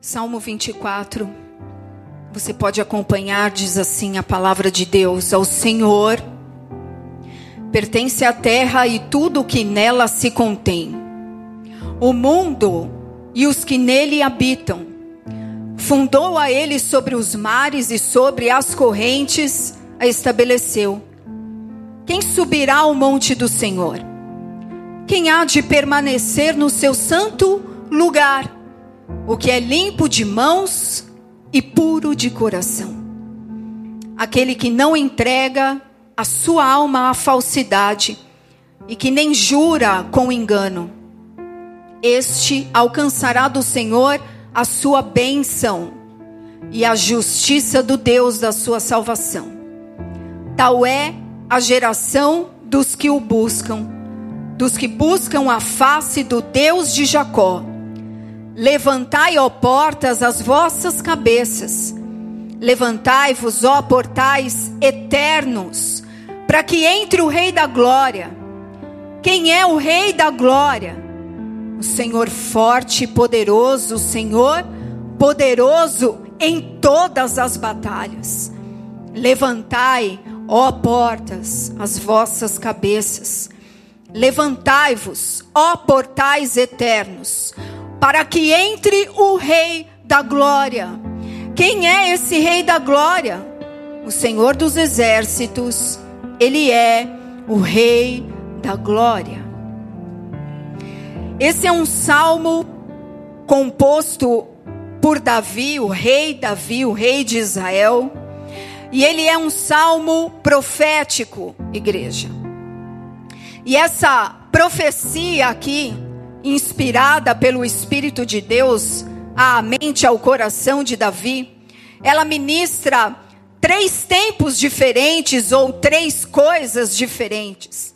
Salmo 24. Você pode acompanhar, diz assim a palavra de Deus: Ao Senhor pertence a terra e tudo o que nela se contém, o mundo e os que nele habitam. Fundou a ele sobre os mares e sobre as correntes a estabeleceu. Quem subirá ao monte do Senhor? Quem há de permanecer no seu santo lugar? O que é limpo de mãos e puro de coração. Aquele que não entrega a sua alma à falsidade e que nem jura com engano. Este alcançará do Senhor a sua bênção e a justiça do Deus da sua salvação. Tal é a geração dos que o buscam, dos que buscam a face do Deus de Jacó. Levantai, ó portas, as vossas cabeças. Levantai-vos, ó portais eternos, para que entre o Rei da Glória. Quem é o Rei da Glória? O Senhor forte e poderoso, o Senhor poderoso em todas as batalhas. Levantai, ó portas, as vossas cabeças. Levantai-vos, ó portais eternos para que entre o Rei da Glória. Quem é esse Rei da Glória? O Senhor dos Exércitos, ele é o Rei da Glória. Esse é um salmo composto por Davi, o rei Davi, o rei de Israel. E ele é um salmo profético, igreja. E essa profecia aqui inspirada pelo Espírito de Deus à mente, ao coração de Davi, ela ministra três tempos diferentes ou três coisas diferentes.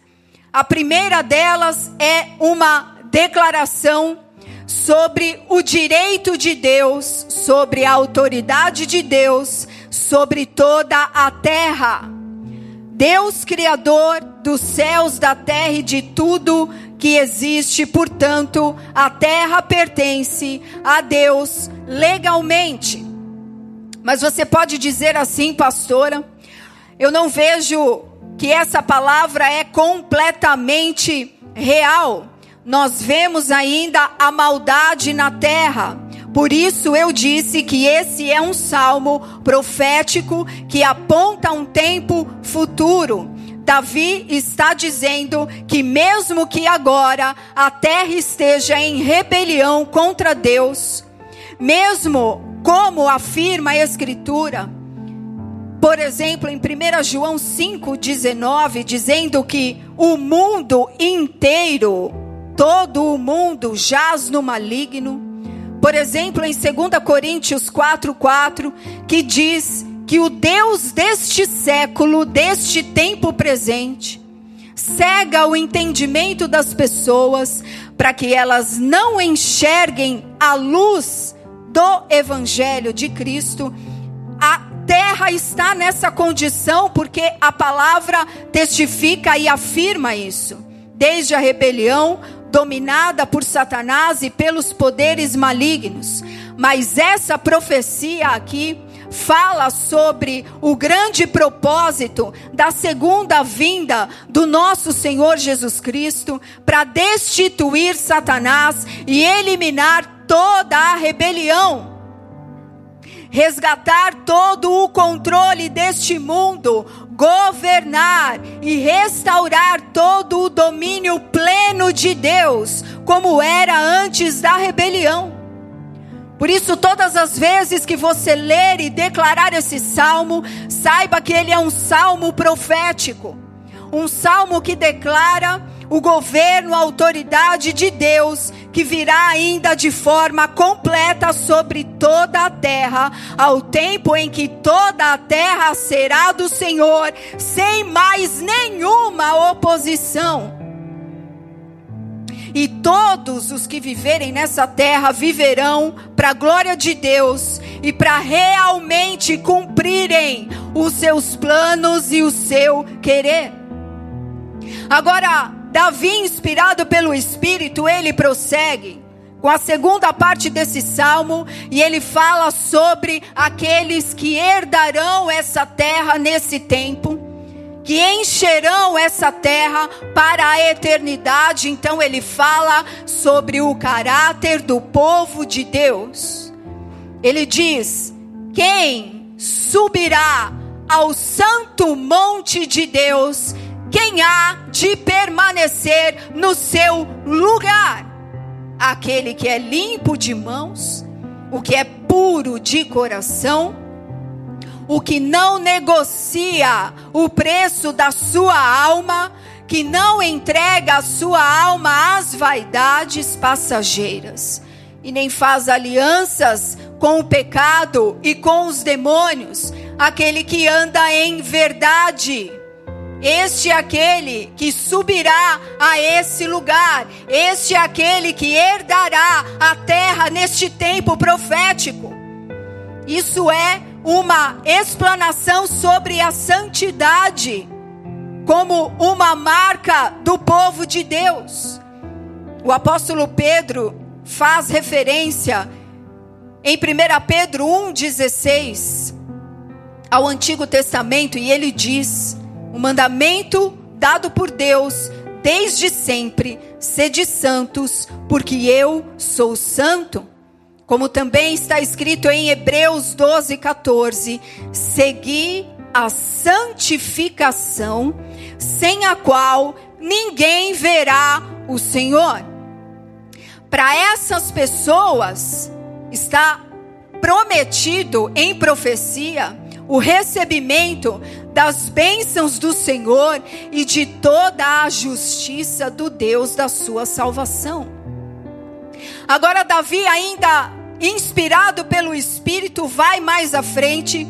A primeira delas é uma declaração sobre o direito de Deus, sobre a autoridade de Deus, sobre toda a terra. Deus, Criador dos céus, da terra e de tudo que existe, portanto, a terra pertence a Deus legalmente. Mas você pode dizer assim, pastora, eu não vejo que essa palavra é completamente real. Nós vemos ainda a maldade na terra. Por isso eu disse que esse é um salmo profético que aponta um tempo futuro. Davi está dizendo que, mesmo que agora a terra esteja em rebelião contra Deus, mesmo como afirma a Escritura, por exemplo, em 1 João 5,19, dizendo que o mundo inteiro, todo o mundo jaz no maligno. Por exemplo, em 2 Coríntios 4,4, que diz que o Deus deste século, deste tempo presente, cega o entendimento das pessoas para que elas não enxerguem a luz do Evangelho de Cristo. A terra está nessa condição porque a palavra testifica e afirma isso. Desde a rebelião, dominada por Satanás e pelos poderes malignos. Mas essa profecia aqui fala sobre o grande propósito da segunda vinda do nosso Senhor Jesus Cristo para destituir Satanás e eliminar toda a rebelião. Resgatar todo o controle deste mundo, governar e restaurar todo o domínio pleno de Deus, como era antes da rebelião. Por isso, todas as vezes que você ler e declarar esse salmo, saiba que ele é um salmo profético. Um salmo que declara o governo, a autoridade de Deus, que virá ainda de forma completa sobre toda a terra, ao tempo em que toda a terra será do Senhor, sem mais nenhuma oposição e todos os que viverem nessa terra viverão para a glória de Deus e para realmente cumprirem os seus planos e o seu querer. Agora, Davi, inspirado pelo Espírito, ele prossegue, com a segunda parte desse salmo, e ele fala sobre aqueles que herdarão essa terra nesse tempo, que encherão essa terra para a eternidade. Então ele fala sobre o caráter do povo de Deus. Ele diz: Quem subirá ao santo monte de Deus? Quem há de permanecer no seu lugar? aquele que é limpo de mãos, o que é puro de coração, o que não negocia o preço da sua alma, que não entrega a sua alma às vaidades passageiras, e nem faz alianças com o pecado e com os demônios, aquele que anda em verdade este é aquele que subirá a esse lugar. Este é aquele que herdará a terra neste tempo profético. Isso é uma explanação sobre a santidade como uma marca do povo de Deus. O apóstolo Pedro faz referência em 1 Pedro 1,16 ao Antigo Testamento e ele diz: o mandamento dado por Deus desde sempre: sede santos, porque eu sou santo. Como também está escrito em Hebreus 12, 14: segui a santificação, sem a qual ninguém verá o Senhor. Para essas pessoas está prometido em profecia o recebimento das bênçãos do Senhor e de toda a justiça do Deus da sua salvação. Agora, Davi, ainda inspirado pelo Espírito, vai mais à frente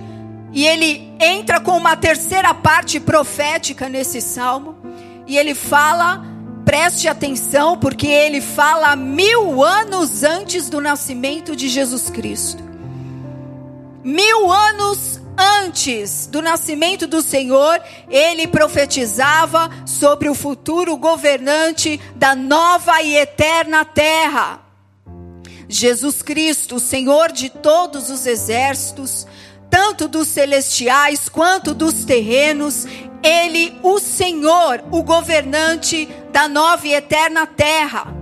e ele entra com uma terceira parte profética nesse salmo e ele fala. Preste atenção, porque ele fala mil anos antes do nascimento de Jesus Cristo. Mil anos antes do nascimento do Senhor, ele profetizava sobre o futuro governante da nova e eterna terra. Jesus Cristo, o Senhor de todos os exércitos, tanto dos celestiais quanto dos terrenos, ele, o Senhor, o governante da nova e eterna terra.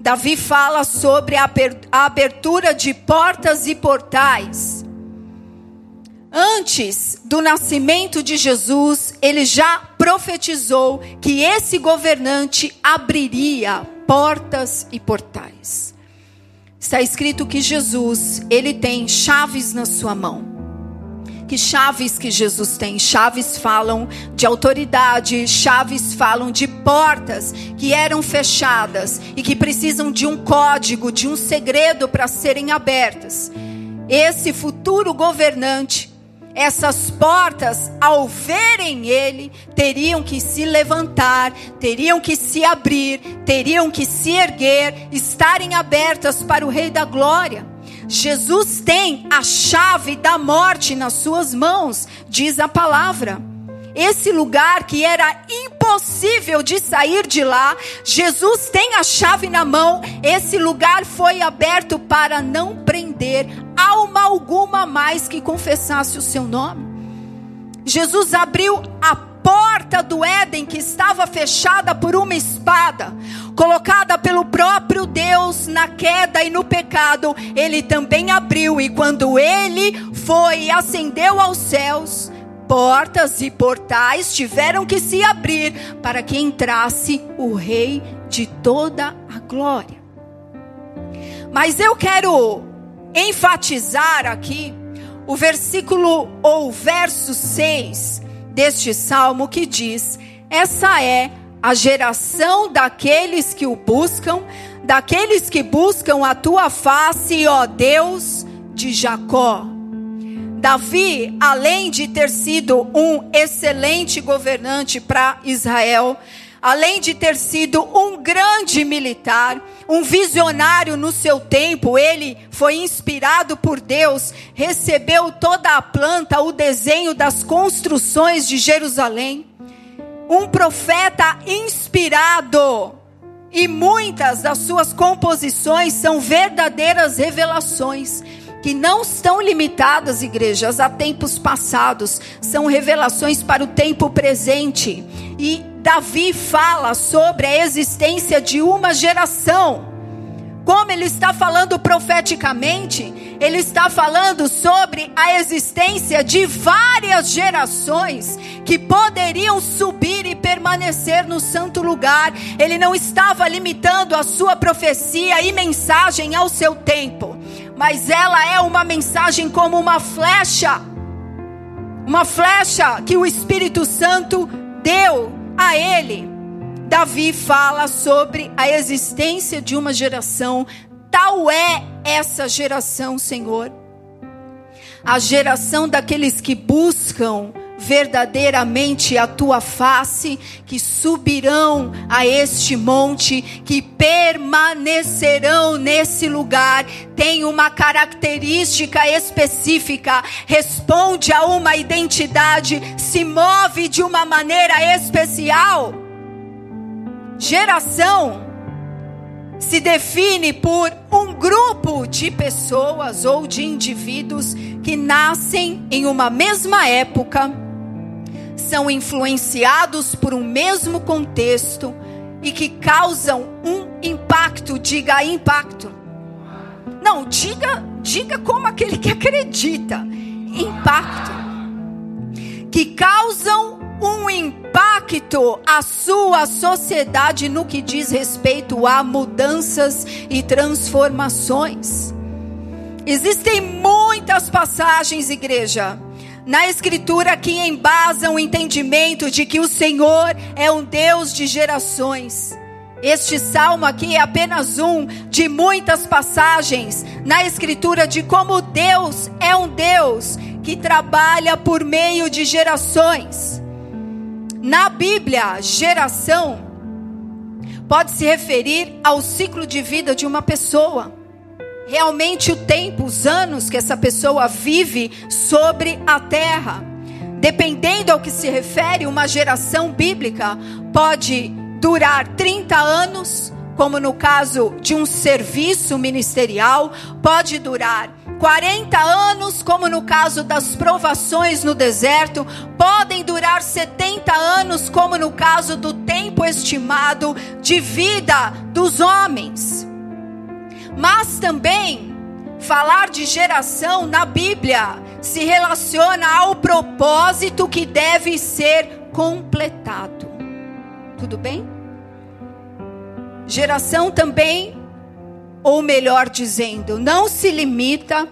Davi fala sobre a abertura de portas e portais. Antes do nascimento de Jesus, ele já profetizou que esse governante abriria portas e portais. Está escrito que Jesus, ele tem chaves na sua mão. Que chaves que Jesus tem? Chaves falam de autoridade, chaves falam de portas que eram fechadas e que precisam de um código, de um segredo para serem abertas. Esse futuro governante essas portas, ao verem ele, teriam que se levantar, teriam que se abrir, teriam que se erguer, estarem abertas para o Rei da Glória. Jesus tem a chave da morte nas suas mãos, diz a palavra. Esse lugar que era impossível de sair de lá, Jesus tem a chave na mão. Esse lugar foi aberto para não prender alma alguma mais que confessasse o seu nome. Jesus abriu a porta do Éden que estava fechada por uma espada, colocada pelo próprio Deus na queda e no pecado, ele também abriu e quando ele foi e ascendeu aos céus, portas e portais tiveram que se abrir para que entrasse o Rei de toda a glória. Mas eu quero enfatizar aqui o versículo ou verso 6 deste salmo que diz: Essa é a geração daqueles que o buscam, daqueles que buscam a tua face, ó Deus de Jacó. Davi, além de ter sido um excelente governante para Israel, além de ter sido um grande militar, um visionário no seu tempo, ele foi inspirado por Deus, recebeu toda a planta, o desenho das construções de Jerusalém. Um profeta inspirado E muitas das suas composições são verdadeiras revelações que não estão limitadas, igrejas, a tempos passados, são revelações para o tempo presente. E Davi fala sobre a existência de uma geração. Como ele está falando profeticamente, ele está falando sobre a existência de várias gerações que poderiam subir e permanecer no santo lugar. Ele não estava limitando a sua profecia e mensagem ao seu tempo, mas ela é uma mensagem como uma flecha uma flecha que o Espírito Santo deu a ele. Davi fala sobre a existência de uma geração, tal é essa geração, Senhor. A geração daqueles que buscam verdadeiramente a tua face, que subirão a este monte, que permanecerão nesse lugar, tem uma característica específica, responde a uma identidade, se move de uma maneira especial. Geração se define por um grupo de pessoas ou de indivíduos que nascem em uma mesma época, são influenciados por um mesmo contexto e que causam um impacto, diga impacto. Não, diga, diga como aquele que acredita. Impacto. Que causam um impacto à sua sociedade no que diz respeito a mudanças e transformações. Existem muitas passagens, igreja, na Escritura que embasam o entendimento de que o Senhor é um Deus de gerações. Este salmo aqui é apenas um de muitas passagens na Escritura de como Deus é um Deus que trabalha por meio de gerações. Na Bíblia, geração pode se referir ao ciclo de vida de uma pessoa. Realmente o tempo, os anos que essa pessoa vive sobre a terra. Dependendo ao que se refere, uma geração bíblica pode durar 30 anos, como no caso de um serviço ministerial, pode durar 40 anos, como no caso das provações no deserto, podem durar 70 anos, como no caso do tempo estimado de vida dos homens. Mas também, falar de geração na Bíblia se relaciona ao propósito que deve ser completado. Tudo bem? Geração também ou melhor dizendo, não se limita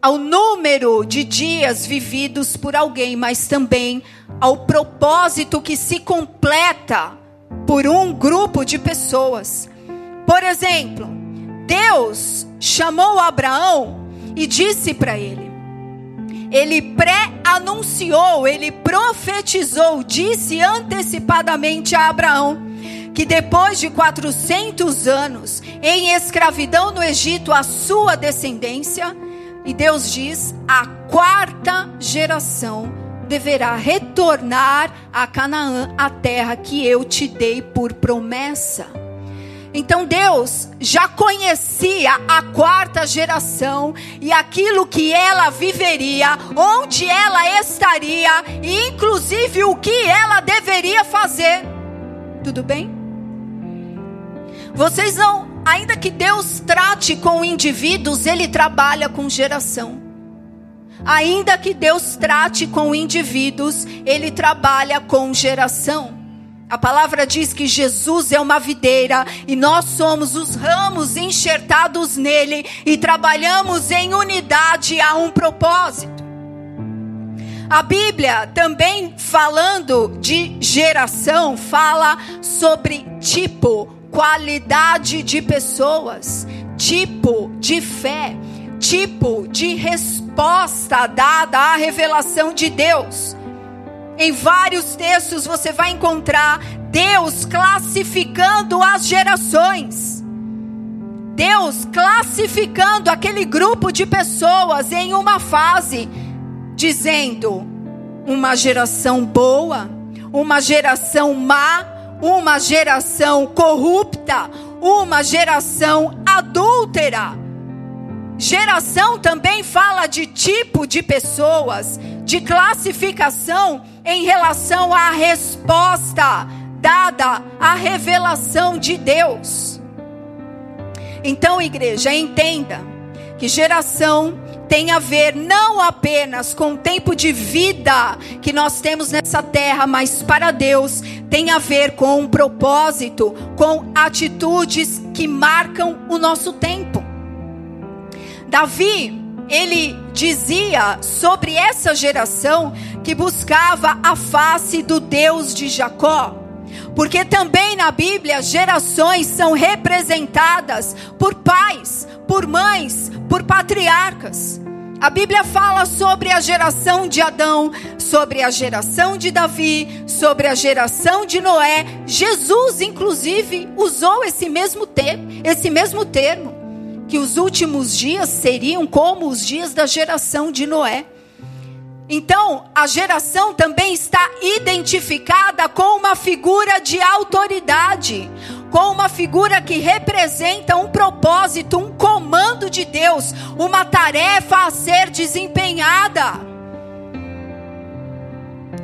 ao número de dias vividos por alguém, mas também ao propósito que se completa por um grupo de pessoas. Por exemplo, Deus chamou Abraão e disse para ele: ele pré-anunciou, ele profetizou, disse antecipadamente a Abraão que depois de 400 anos em escravidão no Egito, a sua descendência, e Deus diz, a quarta geração deverá retornar a Canaã, a terra que eu te dei por promessa. Então Deus já conhecia a quarta geração e aquilo que ela viveria, onde ela estaria e inclusive o que ela deveria fazer. Tudo bem? Vocês não, ainda que Deus trate com indivíduos, ele trabalha com geração. Ainda que Deus trate com indivíduos, ele trabalha com geração. A palavra diz que Jesus é uma videira e nós somos os ramos enxertados nele e trabalhamos em unidade a um propósito. A Bíblia também falando de geração fala sobre tipo qualidade de pessoas, tipo de fé, tipo de resposta dada à revelação de Deus. Em vários textos você vai encontrar Deus classificando as gerações. Deus classificando aquele grupo de pessoas em uma fase, dizendo: uma geração boa, uma geração má, uma geração corrupta, uma geração adúltera. Geração também fala de tipo de pessoas, de classificação em relação à resposta dada à revelação de Deus. Então, igreja, entenda que geração tem a ver não apenas com o tempo de vida que nós temos nessa terra, mas para Deus tem a ver com um propósito, com atitudes que marcam o nosso tempo. Davi, ele dizia sobre essa geração que buscava a face do Deus de Jacó. Porque também na Bíblia gerações são representadas por pais, por mães, por patriarcas. A Bíblia fala sobre a geração de Adão, sobre a geração de Davi, sobre a geração de Noé. Jesus, inclusive, usou esse mesmo termo, esse mesmo termo, que os últimos dias seriam como os dias da geração de Noé. Então, a geração também está identificada com uma figura de autoridade, com uma figura que representa um propósito, um comando de Deus, uma tarefa a ser desempenhada.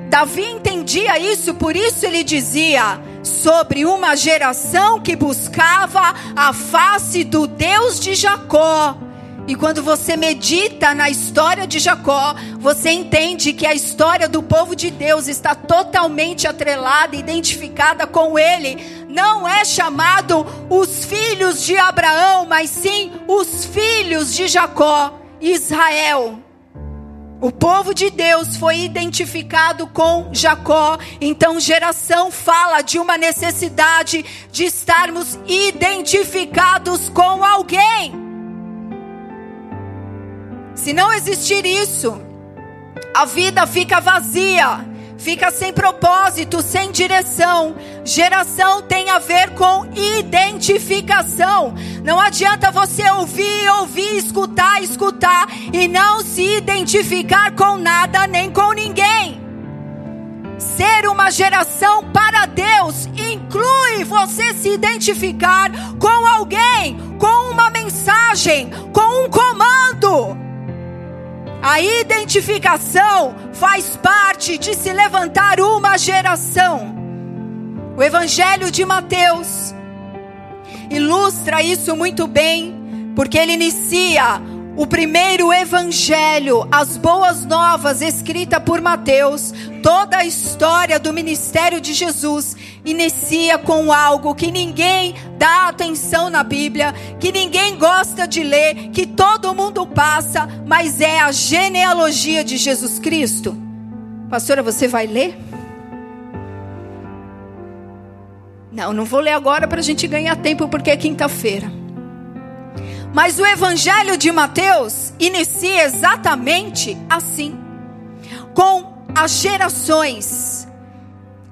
Davi entendia isso, por isso ele dizia sobre uma geração que buscava a face do Deus de Jacó e quando você medita na história de Jacó, você entende que a história do povo de Deus está totalmente atrelada, identificada com ele. Não é chamado os filhos de Abraão, mas sim os filhos de Jacó, Israel. O povo de Deus foi identificado com Jacó, então geração fala de uma necessidade de estarmos identificados com alguém. Se não existir isso, a vida fica vazia, fica sem propósito, sem direção. Geração tem a ver com identificação. Não adianta você ouvir, ouvir, escutar, escutar e não se identificar com nada nem com ninguém. Ser uma geração para Deus inclui você se identificar com alguém, com uma mensagem, com um comando. A identificação faz parte de se levantar uma geração. O Evangelho de Mateus ilustra isso muito bem, porque ele inicia o primeiro evangelho, as boas novas escrita por Mateus, toda a história do ministério de Jesus inicia com algo que ninguém dá atenção na Bíblia, que ninguém gosta de ler, que todo mundo passa, mas é a genealogia de Jesus Cristo. Pastora, você vai ler? Não, não vou ler agora para a gente ganhar tempo, porque é quinta-feira. Mas o Evangelho de Mateus inicia exatamente assim, com as gerações,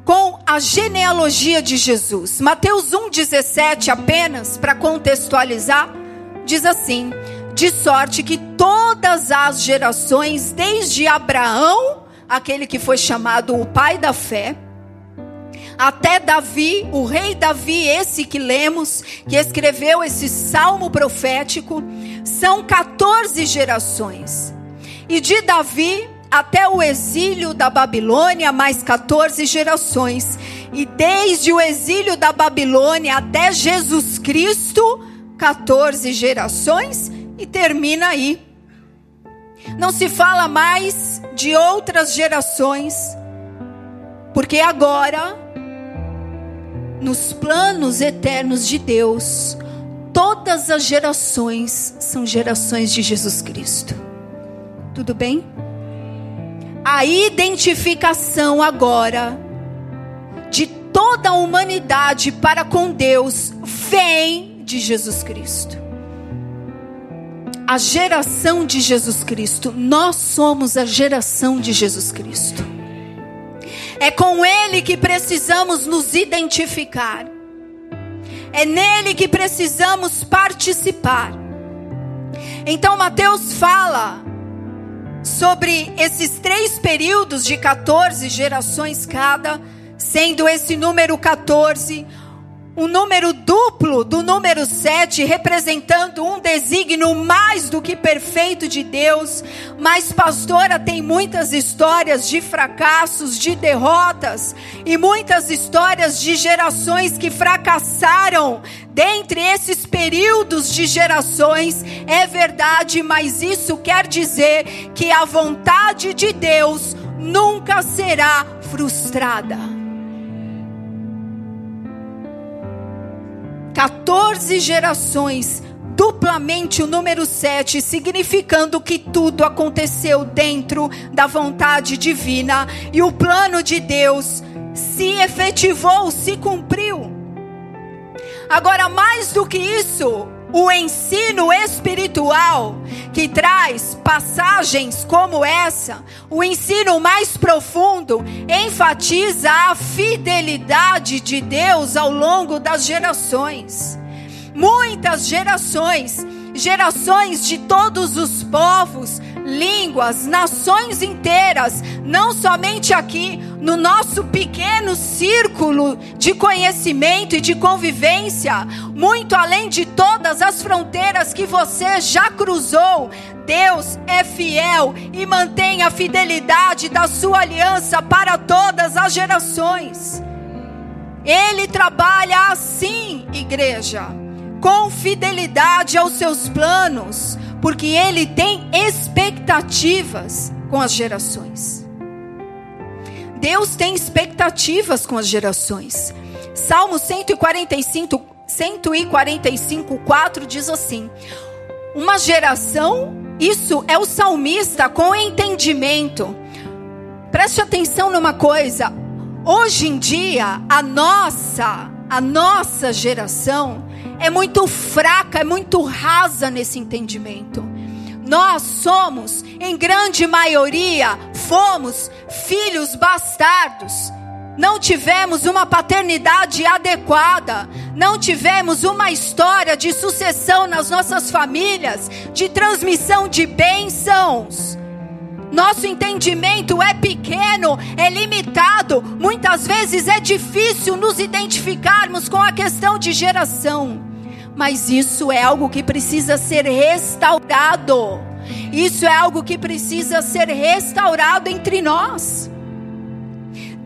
com a genealogia de Jesus. Mateus 1,17, apenas para contextualizar, diz assim: de sorte que todas as gerações, desde Abraão, aquele que foi chamado o pai da fé, até Davi, o rei Davi, esse que lemos, que escreveu esse salmo profético, são 14 gerações. E de Davi até o exílio da Babilônia, mais 14 gerações. E desde o exílio da Babilônia até Jesus Cristo, 14 gerações, e termina aí. Não se fala mais de outras gerações, porque agora nos planos eternos de Deus, todas as gerações são gerações de Jesus Cristo. Tudo bem? A identificação agora de toda a humanidade para com Deus vem de Jesus Cristo. A geração de Jesus Cristo, nós somos a geração de Jesus Cristo. É com Ele que precisamos nos identificar. É nele que precisamos participar. Então, Mateus fala sobre esses três períodos de 14 gerações cada, sendo esse número 14 um número duplo do número 7, representando um desígnio mais do que perfeito de Deus. Mas, pastora, tem muitas histórias de fracassos, de derrotas, e muitas histórias de gerações que fracassaram. Dentre esses períodos de gerações, é verdade, mas isso quer dizer que a vontade de Deus nunca será frustrada. 14 gerações, duplamente o número 7, significando que tudo aconteceu dentro da vontade divina e o plano de Deus se efetivou, se cumpriu. Agora, mais do que isso, o ensino espiritual que traz passagens como essa, o ensino mais profundo, enfatiza a fidelidade de Deus ao longo das gerações. Muitas gerações, gerações de todos os povos, línguas, nações inteiras, não somente aqui no nosso pequeno círculo de conhecimento e de convivência, muito além de todas as fronteiras que você já cruzou. Deus é fiel e mantém a fidelidade da sua aliança para todas as gerações. Ele trabalha assim, igreja, com fidelidade aos seus planos porque ele tem expectativas com as gerações. Deus tem expectativas com as gerações. Salmo 145, 145, 4 diz assim: Uma geração, isso é o salmista com entendimento. Preste atenção numa coisa. Hoje em dia, a nossa, a nossa geração, é muito fraca, é muito rasa nesse entendimento. Nós somos, em grande maioria, fomos filhos bastardos. Não tivemos uma paternidade adequada, não tivemos uma história de sucessão nas nossas famílias, de transmissão de bênçãos. Nosso entendimento é pequeno, é limitado, muitas vezes é difícil nos identificarmos com a questão de geração. Mas isso é algo que precisa ser restaurado. Isso é algo que precisa ser restaurado entre nós.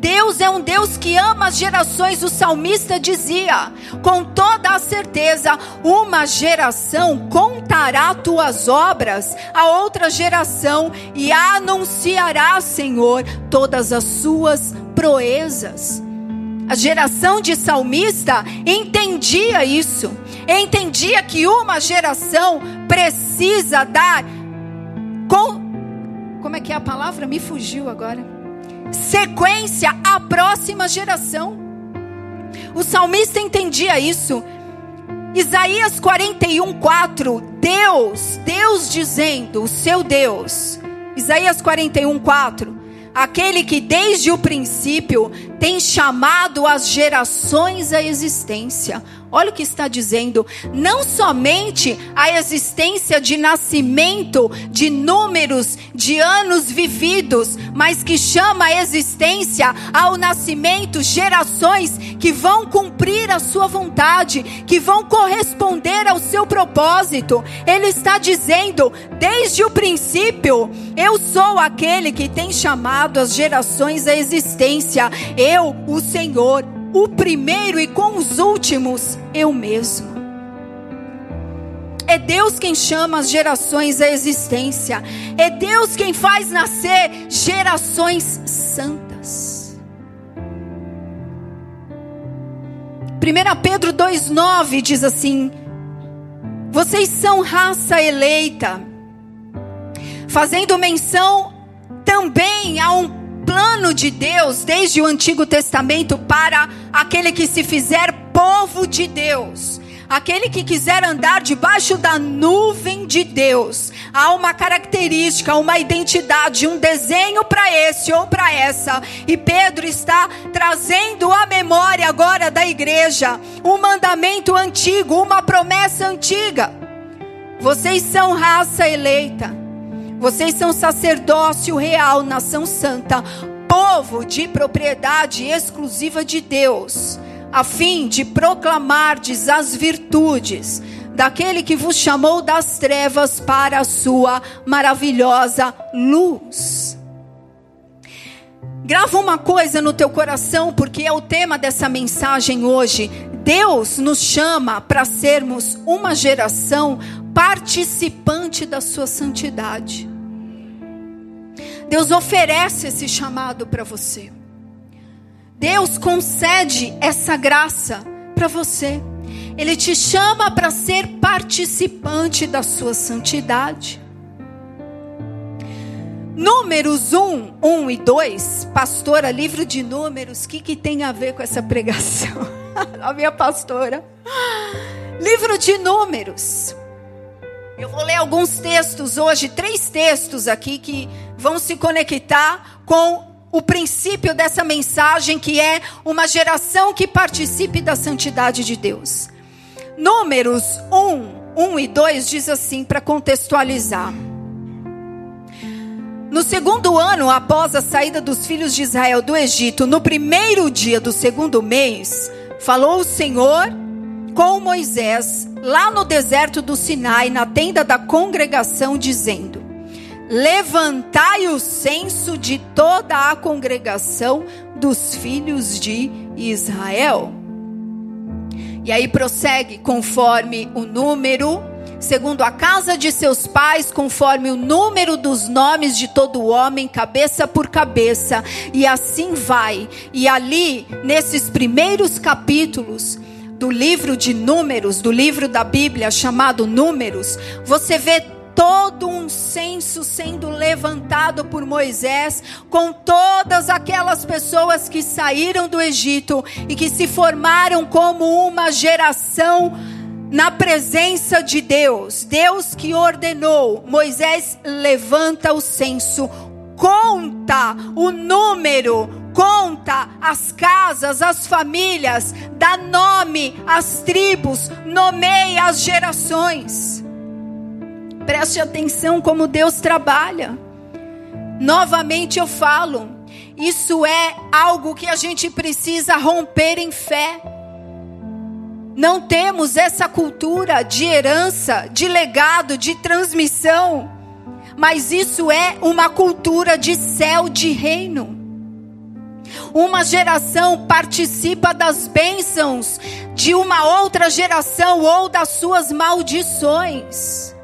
Deus é um Deus que ama as gerações. O salmista dizia, com toda a certeza: uma geração contará tuas obras a outra geração e anunciará, Senhor, todas as suas proezas. A geração de salmista entendia isso, entendia que uma geração precisa dar com como é que é a palavra? Me fugiu agora sequência à próxima geração. O salmista entendia isso. Isaías 41, 4, Deus, Deus dizendo, o seu Deus. Isaías 41, 4, aquele que desde o princípio tem chamado as gerações à existência. Olha o que está dizendo. Não somente a existência de nascimento, de números, de anos vividos, mas que chama a existência ao nascimento gerações que vão cumprir a sua vontade, que vão corresponder ao seu propósito. Ele está dizendo, desde o princípio, eu sou aquele que tem chamado as gerações à existência. Eu, o Senhor, o primeiro e com os últimos, eu mesmo. É Deus quem chama as gerações à existência. É Deus quem faz nascer gerações santas. 1 Pedro 2,9 diz assim: Vocês são raça eleita, fazendo menção também a um plano de Deus desde o Antigo Testamento para aquele que se fizer povo de Deus. Aquele que quiser andar debaixo da nuvem de Deus, há uma característica, uma identidade, um desenho para esse ou para essa. E Pedro está trazendo à memória agora da igreja um mandamento antigo, uma promessa antiga. Vocês são raça eleita vocês são sacerdócio real, nação santa, povo de propriedade exclusiva de Deus, a fim de proclamardes as virtudes daquele que vos chamou das trevas para a sua maravilhosa luz. Grava uma coisa no teu coração, porque é o tema dessa mensagem hoje. Deus nos chama para sermos uma geração participante da sua santidade. Deus oferece esse chamado para você. Deus concede essa graça para você. Ele te chama para ser participante da sua santidade. Números 1, 1 e 2, pastora, livro de números, o que, que tem a ver com essa pregação? a minha pastora. Livro de números. Eu vou ler alguns textos hoje, três textos aqui que vão se conectar com o princípio dessa mensagem que é uma geração que participe da santidade de Deus. Números 1, 1 e 2 diz assim, para contextualizar. No segundo ano após a saída dos filhos de Israel do Egito, no primeiro dia do segundo mês, falou o Senhor com Moisés lá no deserto do Sinai, na tenda da congregação, dizendo: Levantai o censo de toda a congregação dos filhos de Israel. E aí prossegue conforme o número, segundo a casa de seus pais, conforme o número dos nomes de todo homem, cabeça por cabeça, e assim vai. E ali, nesses primeiros capítulos, do livro de Números, do livro da Bíblia chamado Números, você vê todo um censo sendo levantado por Moisés com todas aquelas pessoas que saíram do Egito e que se formaram como uma geração na presença de Deus. Deus que ordenou, Moisés levanta o censo, conta o número, conta as casas, as famílias, dá nome às tribos, nomeia as gerações. Preste atenção como Deus trabalha. Novamente eu falo, isso é algo que a gente precisa romper em fé. Não temos essa cultura de herança, de legado, de transmissão, mas isso é uma cultura de céu, de reino. Uma geração participa das bênçãos de uma outra geração ou das suas maldições.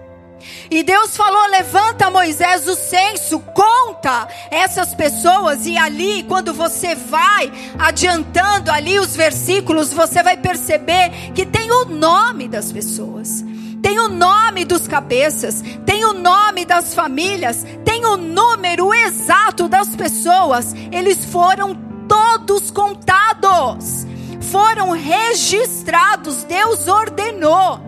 E Deus falou: levanta Moisés o censo, conta essas pessoas. E ali, quando você vai adiantando ali os versículos, você vai perceber que tem o nome das pessoas, tem o nome dos cabeças, tem o nome das famílias, tem o número exato das pessoas. Eles foram todos contados, foram registrados. Deus ordenou.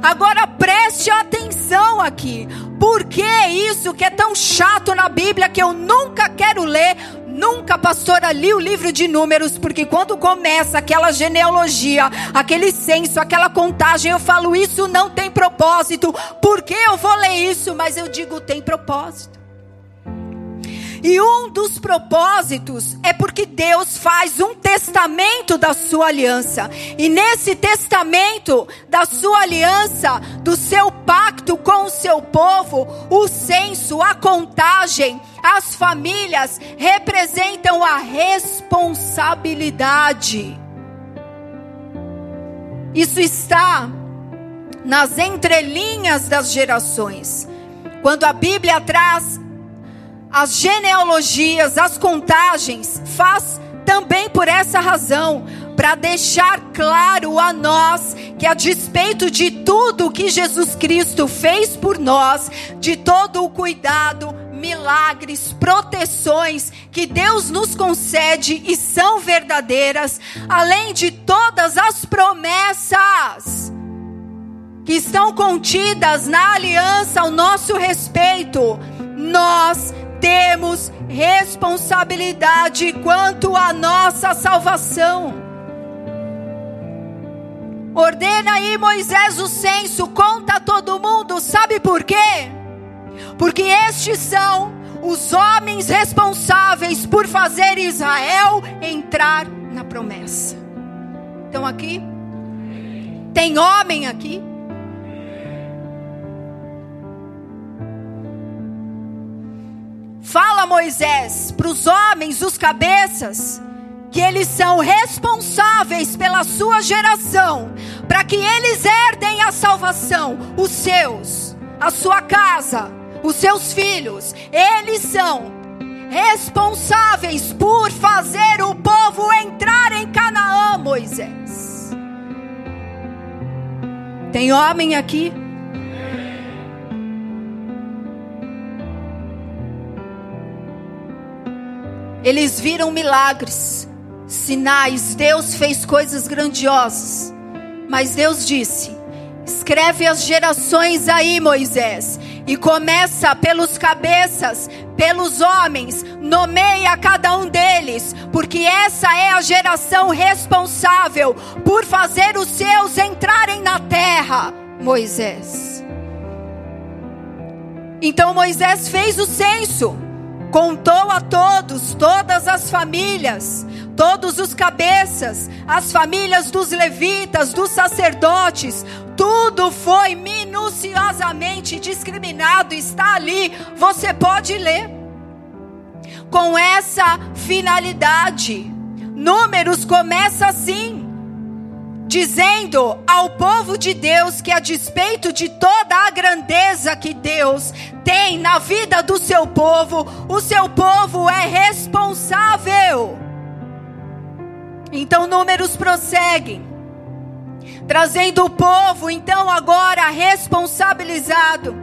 Agora preste atenção aqui. Por que isso que é tão chato na Bíblia que eu nunca quero ler? Nunca, pastora, li o livro de números, porque quando começa aquela genealogia, aquele censo, aquela contagem, eu falo, isso não tem propósito. Por que eu vou ler isso? Mas eu digo, tem propósito. E um dos propósitos é porque Deus faz um testamento da sua aliança. E nesse testamento da sua aliança, do seu pacto com o seu povo, o censo, a contagem, as famílias representam a responsabilidade. Isso está nas entrelinhas das gerações. Quando a Bíblia traz as genealogias, as contagens, faz também por essa razão, para deixar claro a nós que a despeito de tudo que Jesus Cristo fez por nós, de todo o cuidado, milagres, proteções que Deus nos concede e são verdadeiras, além de todas as promessas que estão contidas na aliança ao nosso respeito, nós temos responsabilidade quanto à nossa salvação. Ordena aí Moisés o censo, conta todo mundo, sabe por quê? Porque estes são os homens responsáveis por fazer Israel entrar na promessa. Então aqui tem homem aqui? Fala Moisés para os homens, os cabeças, que eles são responsáveis pela sua geração, para que eles herdem a salvação, os seus, a sua casa, os seus filhos, eles são responsáveis por fazer o povo entrar em Canaã, Moisés. Tem homem aqui? Eles viram milagres, sinais, Deus fez coisas grandiosas. Mas Deus disse: Escreve as gerações aí, Moisés, e começa pelos cabeças, pelos homens, nomeia cada um deles, porque essa é a geração responsável por fazer os seus entrarem na terra, Moisés. Então Moisés fez o censo, contou a todos, todas as famílias, todos os cabeças, as famílias dos levitas, dos sacerdotes, tudo foi minuciosamente discriminado, está ali, você pode ler. Com essa finalidade, Números começa assim, dizendo ao povo de Deus que, a despeito de toda a grandeza que Deus tem na vida do seu povo, o seu povo é responsável. Então, Números prosseguem trazendo o povo então agora responsabilizado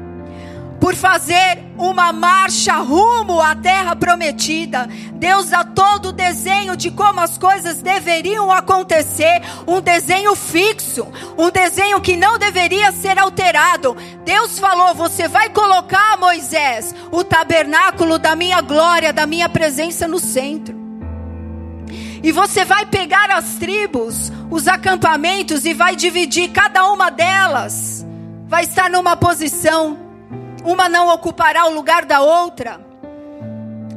por fazer uma marcha rumo à terra prometida. Deus dá todo o desenho de como as coisas deveriam acontecer, um desenho fixo, um desenho que não deveria ser alterado. Deus falou: "Você vai colocar, Moisés, o tabernáculo da minha glória, da minha presença no centro". E você vai pegar as tribos, os acampamentos e vai dividir cada uma delas. Vai estar numa posição. Uma não ocupará o lugar da outra.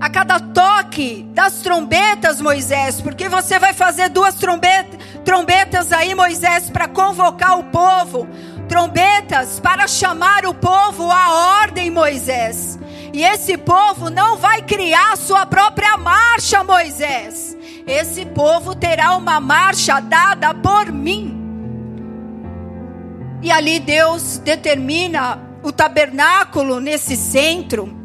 A cada toque das trombetas, Moisés, porque você vai fazer duas trombetas, trombetas aí, Moisés, para convocar o povo. Trombetas para chamar o povo à ordem, Moisés. E esse povo não vai criar sua própria marcha, Moisés esse povo terá uma marcha dada por mim. E ali Deus determina o tabernáculo nesse centro.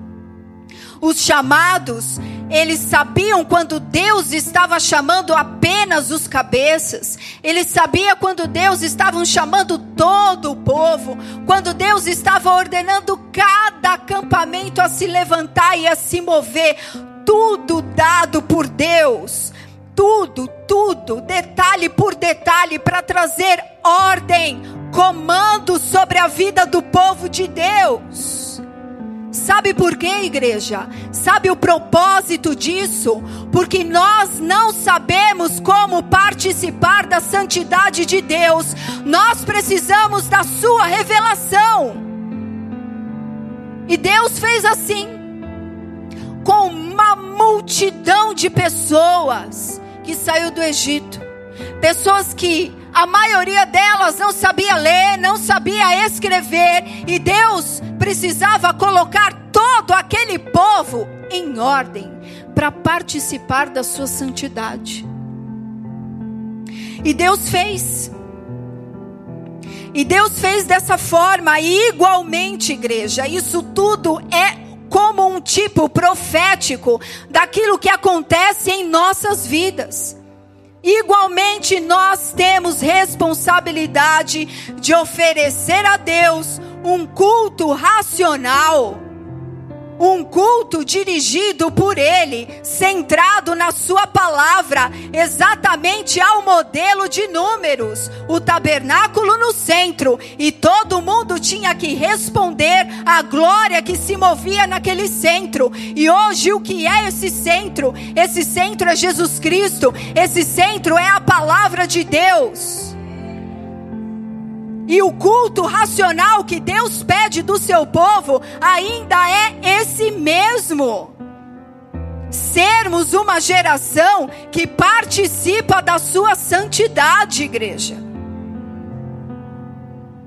Os chamados, eles sabiam quando Deus estava chamando apenas os cabeças. Eles sabiam quando Deus estava chamando todo o povo. Quando Deus estava ordenando cada acampamento a se levantar e a se mover. Tudo dado por Deus tudo, tudo, detalhe por detalhe, para trazer ordem, comando sobre a vida do povo de Deus. Sabe por quê, igreja? Sabe o propósito disso? Porque nós não sabemos como participar da santidade de Deus. Nós precisamos da sua revelação. E Deus fez assim, com uma multidão de pessoas que saiu do Egito. Pessoas que a maioria delas não sabia ler, não sabia escrever, e Deus precisava colocar todo aquele povo em ordem para participar da sua santidade. E Deus fez. E Deus fez dessa forma, e igualmente, igreja, isso tudo é como um tipo profético daquilo que acontece em nossas vidas. Igualmente, nós temos responsabilidade de oferecer a Deus um culto racional um culto dirigido por Ele, centrado na Sua palavra, exatamente ao modelo de números, o tabernáculo no centro, e todo mundo tinha que responder à glória que se movia naquele centro. E hoje, o que é esse centro? Esse centro é Jesus Cristo, esse centro é a palavra de Deus. E o culto racional que Deus pede do seu povo ainda é esse mesmo. Sermos uma geração que participa da sua santidade, igreja.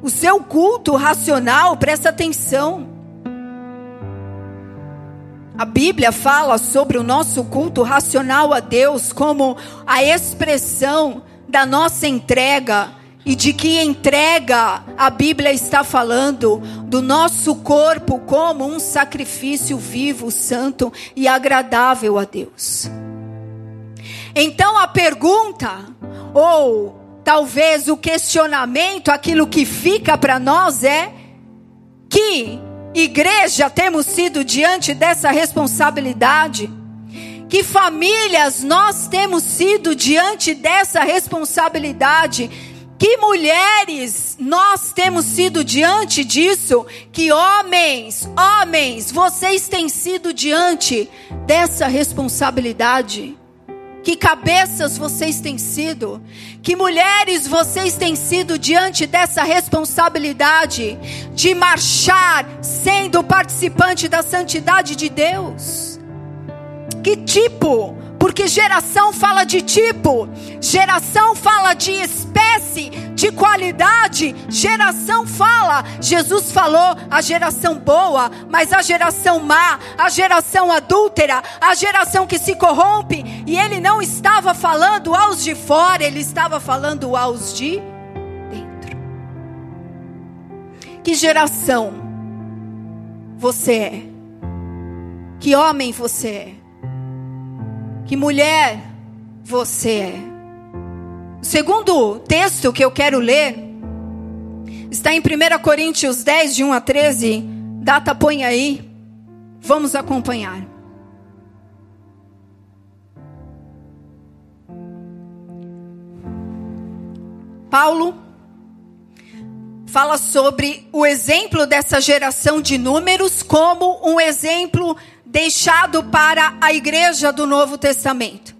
O seu culto racional, presta atenção. A Bíblia fala sobre o nosso culto racional a Deus como a expressão da nossa entrega e de que entrega a Bíblia está falando do nosso corpo como um sacrifício vivo, santo e agradável a Deus. Então a pergunta, ou talvez o questionamento, aquilo que fica para nós é: que igreja temos sido diante dessa responsabilidade? Que famílias nós temos sido diante dessa responsabilidade? Que mulheres nós temos sido diante disso? Que homens, homens, vocês têm sido diante dessa responsabilidade? Que cabeças vocês têm sido? Que mulheres vocês têm sido diante dessa responsabilidade de marchar sendo participante da santidade de Deus? Que tipo porque geração fala de tipo, geração fala de espécie, de qualidade, geração fala. Jesus falou a geração boa, mas a geração má, a geração adúltera, a geração que se corrompe, e ele não estava falando aos de fora, ele estava falando aos de dentro. Que geração você é? Que homem você é? Que mulher você é. O segundo texto que eu quero ler está em 1 Coríntios 10, de 1 a 13. Data põe aí. Vamos acompanhar. Paulo fala sobre o exemplo dessa geração de números como um exemplo deixado para a igreja do Novo Testamento.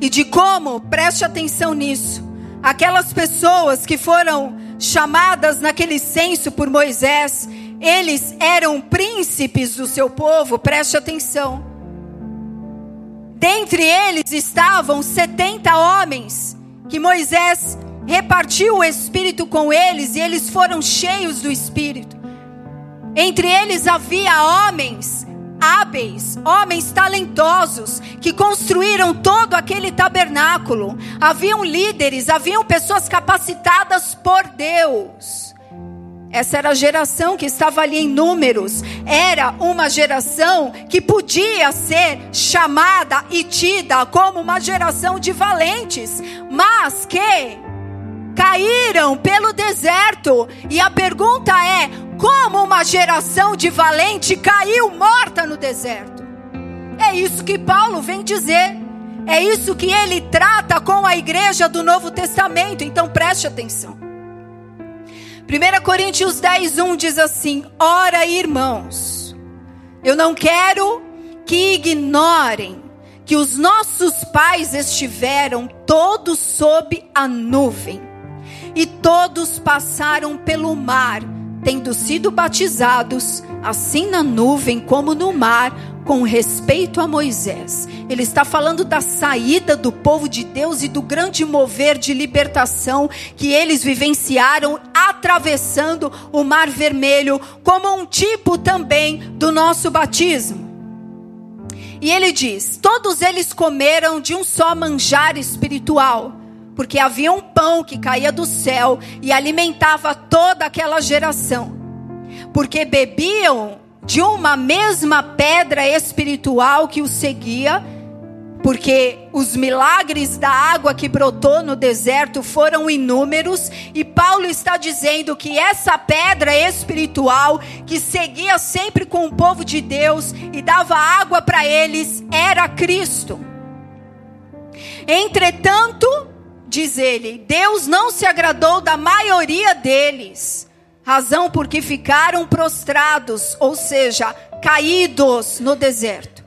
E de como, preste atenção nisso, aquelas pessoas que foram chamadas naquele censo por Moisés, eles eram príncipes do seu povo, preste atenção. Dentre eles estavam 70 homens que Moisés repartiu o Espírito com eles e eles foram cheios do Espírito. Entre eles havia homens hábeis, homens talentosos, que construíram todo aquele tabernáculo. Haviam líderes, haviam pessoas capacitadas por Deus. Essa era a geração que estava ali em números. Era uma geração que podia ser chamada e tida como uma geração de valentes, mas que caíram pelo deserto. E a pergunta é: como uma geração de valente caiu morta no deserto? É isso que Paulo vem dizer. É isso que ele trata com a igreja do Novo Testamento. Então preste atenção. 1 Coríntios 10, 1 diz assim: Ora, irmãos, eu não quero que ignorem que os nossos pais estiveram todos sob a nuvem e todos passaram pelo mar, tendo sido batizados, assim na nuvem como no mar, com respeito a Moisés. Ele está falando da saída do povo de Deus e do grande mover de libertação que eles vivenciaram atravessando o Mar Vermelho, como um tipo também do nosso batismo. E ele diz: Todos eles comeram de um só manjar espiritual porque havia um pão que caía do céu e alimentava toda aquela geração. Porque bebiam de uma mesma pedra espiritual que os seguia, porque os milagres da água que brotou no deserto foram inúmeros, e Paulo está dizendo que essa pedra espiritual que seguia sempre com o povo de Deus e dava água para eles era Cristo. Entretanto, diz ele, Deus não se agradou da maioria deles, razão porque ficaram prostrados, ou seja, caídos no deserto.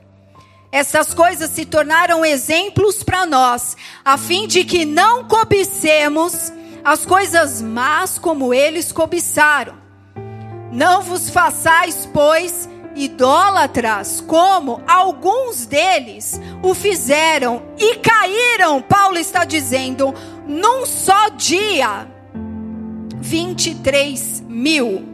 Essas coisas se tornaram exemplos para nós, a fim de que não cobicemos as coisas más como eles cobiçaram. Não vos façais, pois, idólatras, como alguns deles o fizeram e caíram, Paulo está dizendo, num só dia, 23 mil.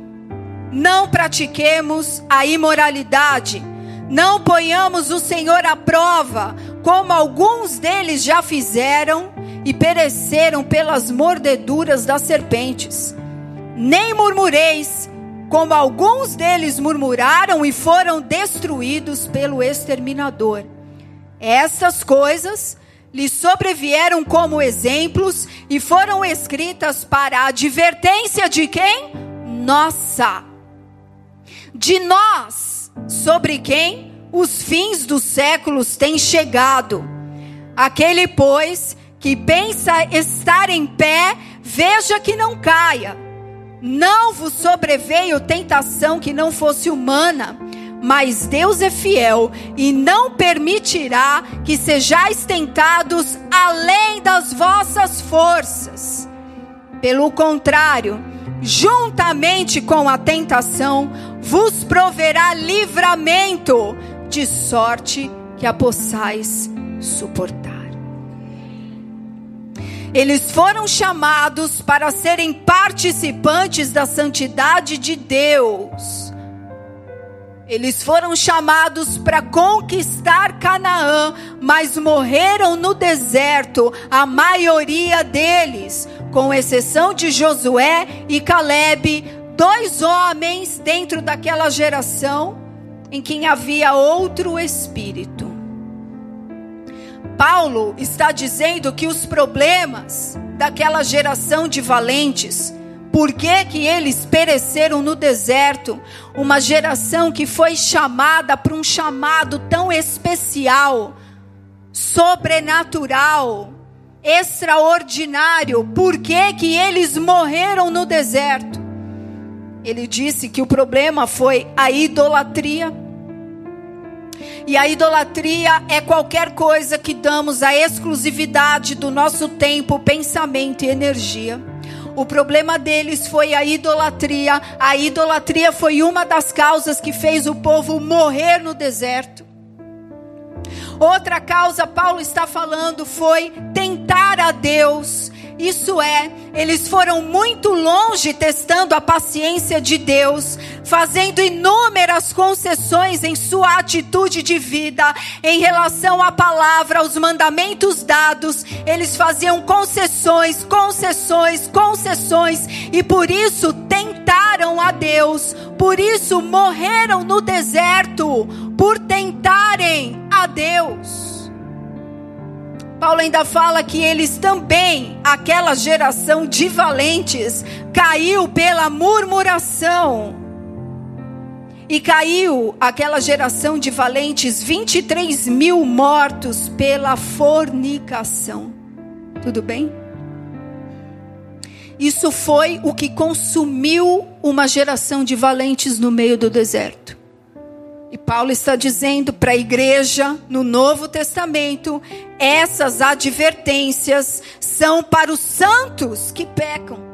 Não pratiquemos a imoralidade, não ponhamos o Senhor à prova, como alguns deles já fizeram e pereceram pelas mordeduras das serpentes. Nem murmureis, como alguns deles murmuraram e foram destruídos pelo exterminador. Essas coisas lhes sobrevieram como exemplos e foram escritas para a advertência de quem? Nossa. De nós, sobre quem os fins dos séculos têm chegado. Aquele, pois, que pensa estar em pé, veja que não caia. Não vos sobreveio tentação que não fosse humana, mas Deus é fiel e não permitirá que sejais tentados além das vossas forças. Pelo contrário, juntamente com a tentação, vos proverá livramento, de sorte que a possais suportar. Eles foram chamados para serem participantes da santidade de Deus. Eles foram chamados para conquistar Canaã, mas morreram no deserto, a maioria deles, com exceção de Josué e Caleb, dois homens dentro daquela geração em quem havia outro espírito. Paulo está dizendo que os problemas daquela geração de valentes, por que, que eles pereceram no deserto? Uma geração que foi chamada para um chamado tão especial, sobrenatural, extraordinário. Por que, que eles morreram no deserto? Ele disse que o problema foi a idolatria e a idolatria é qualquer coisa que damos a exclusividade do nosso tempo, pensamento e energia. O problema deles foi a idolatria. A idolatria foi uma das causas que fez o povo morrer no deserto. Outra causa, Paulo está falando, foi tentar a Deus isso é, eles foram muito longe testando a paciência de Deus, fazendo inúmeras concessões em sua atitude de vida em relação à palavra, aos mandamentos dados. Eles faziam concessões, concessões, concessões e por isso tentaram a Deus. Por isso morreram no deserto por tentarem a Deus. Paulo ainda fala que eles também, aquela geração de valentes, caiu pela murmuração. E caiu aquela geração de valentes, 23 mil mortos pela fornicação. Tudo bem? Isso foi o que consumiu uma geração de valentes no meio do deserto. E Paulo está dizendo para a igreja no Novo Testamento: essas advertências são para os santos que pecam.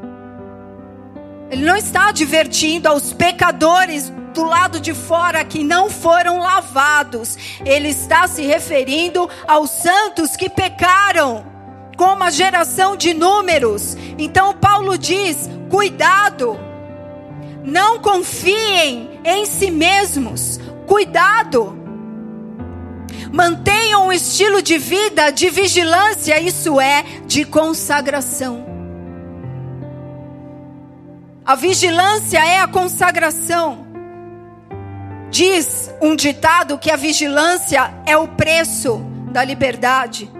Ele não está advertindo aos pecadores do lado de fora que não foram lavados. Ele está se referindo aos santos que pecaram, como a geração de números. Então Paulo diz: cuidado, não confiem em si mesmos, Cuidado. Mantenham um estilo de vida de vigilância, isso é, de consagração. A vigilância é a consagração. Diz um ditado que a vigilância é o preço da liberdade.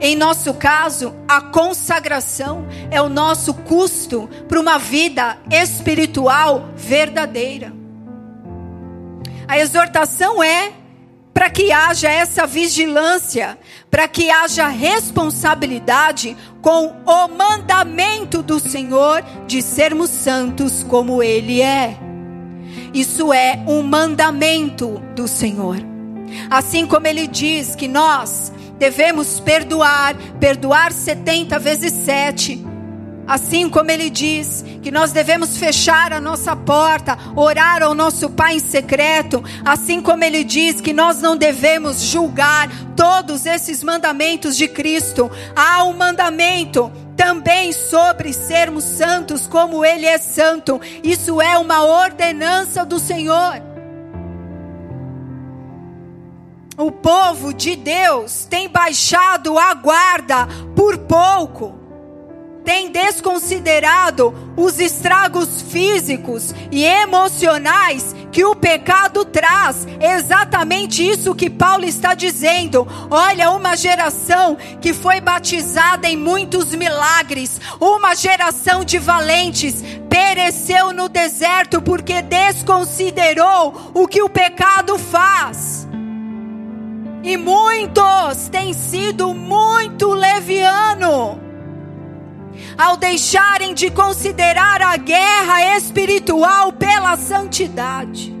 Em nosso caso, a consagração é o nosso custo para uma vida espiritual verdadeira. A exortação é para que haja essa vigilância, para que haja responsabilidade com o mandamento do Senhor de sermos santos como Ele é. Isso é um mandamento do Senhor. Assim como Ele diz que nós devemos perdoar, perdoar 70 vezes 7. Assim como ele diz que nós devemos fechar a nossa porta, orar ao nosso Pai em secreto, assim como ele diz que nós não devemos julgar todos esses mandamentos de Cristo, há um mandamento também sobre sermos santos como ele é santo. Isso é uma ordenança do Senhor. O povo de Deus tem baixado a guarda por pouco tem desconsiderado os estragos físicos e emocionais que o pecado traz. Exatamente isso que Paulo está dizendo. Olha, uma geração que foi batizada em muitos milagres, uma geração de valentes, pereceu no deserto porque desconsiderou o que o pecado faz. E muitos têm sido muito leviano ao deixarem de considerar a guerra espiritual pela santidade.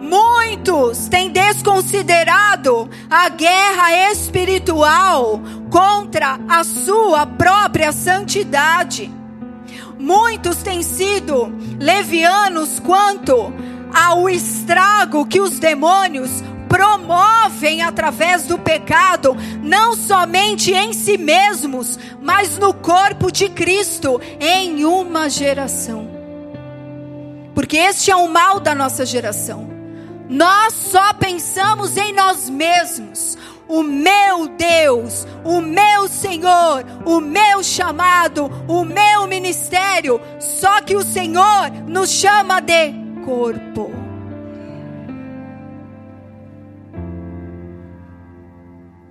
Muitos têm desconsiderado a guerra espiritual contra a sua própria santidade. Muitos têm sido levianos quanto ao estrago que os demônios promovem através do pecado, não somente em si mesmos, mas no corpo de Cristo em uma geração. Porque este é o mal da nossa geração. Nós só pensamos em nós mesmos. O meu Deus, o meu Senhor, o meu chamado, o meu ministério. Só que o Senhor nos chama de corpo.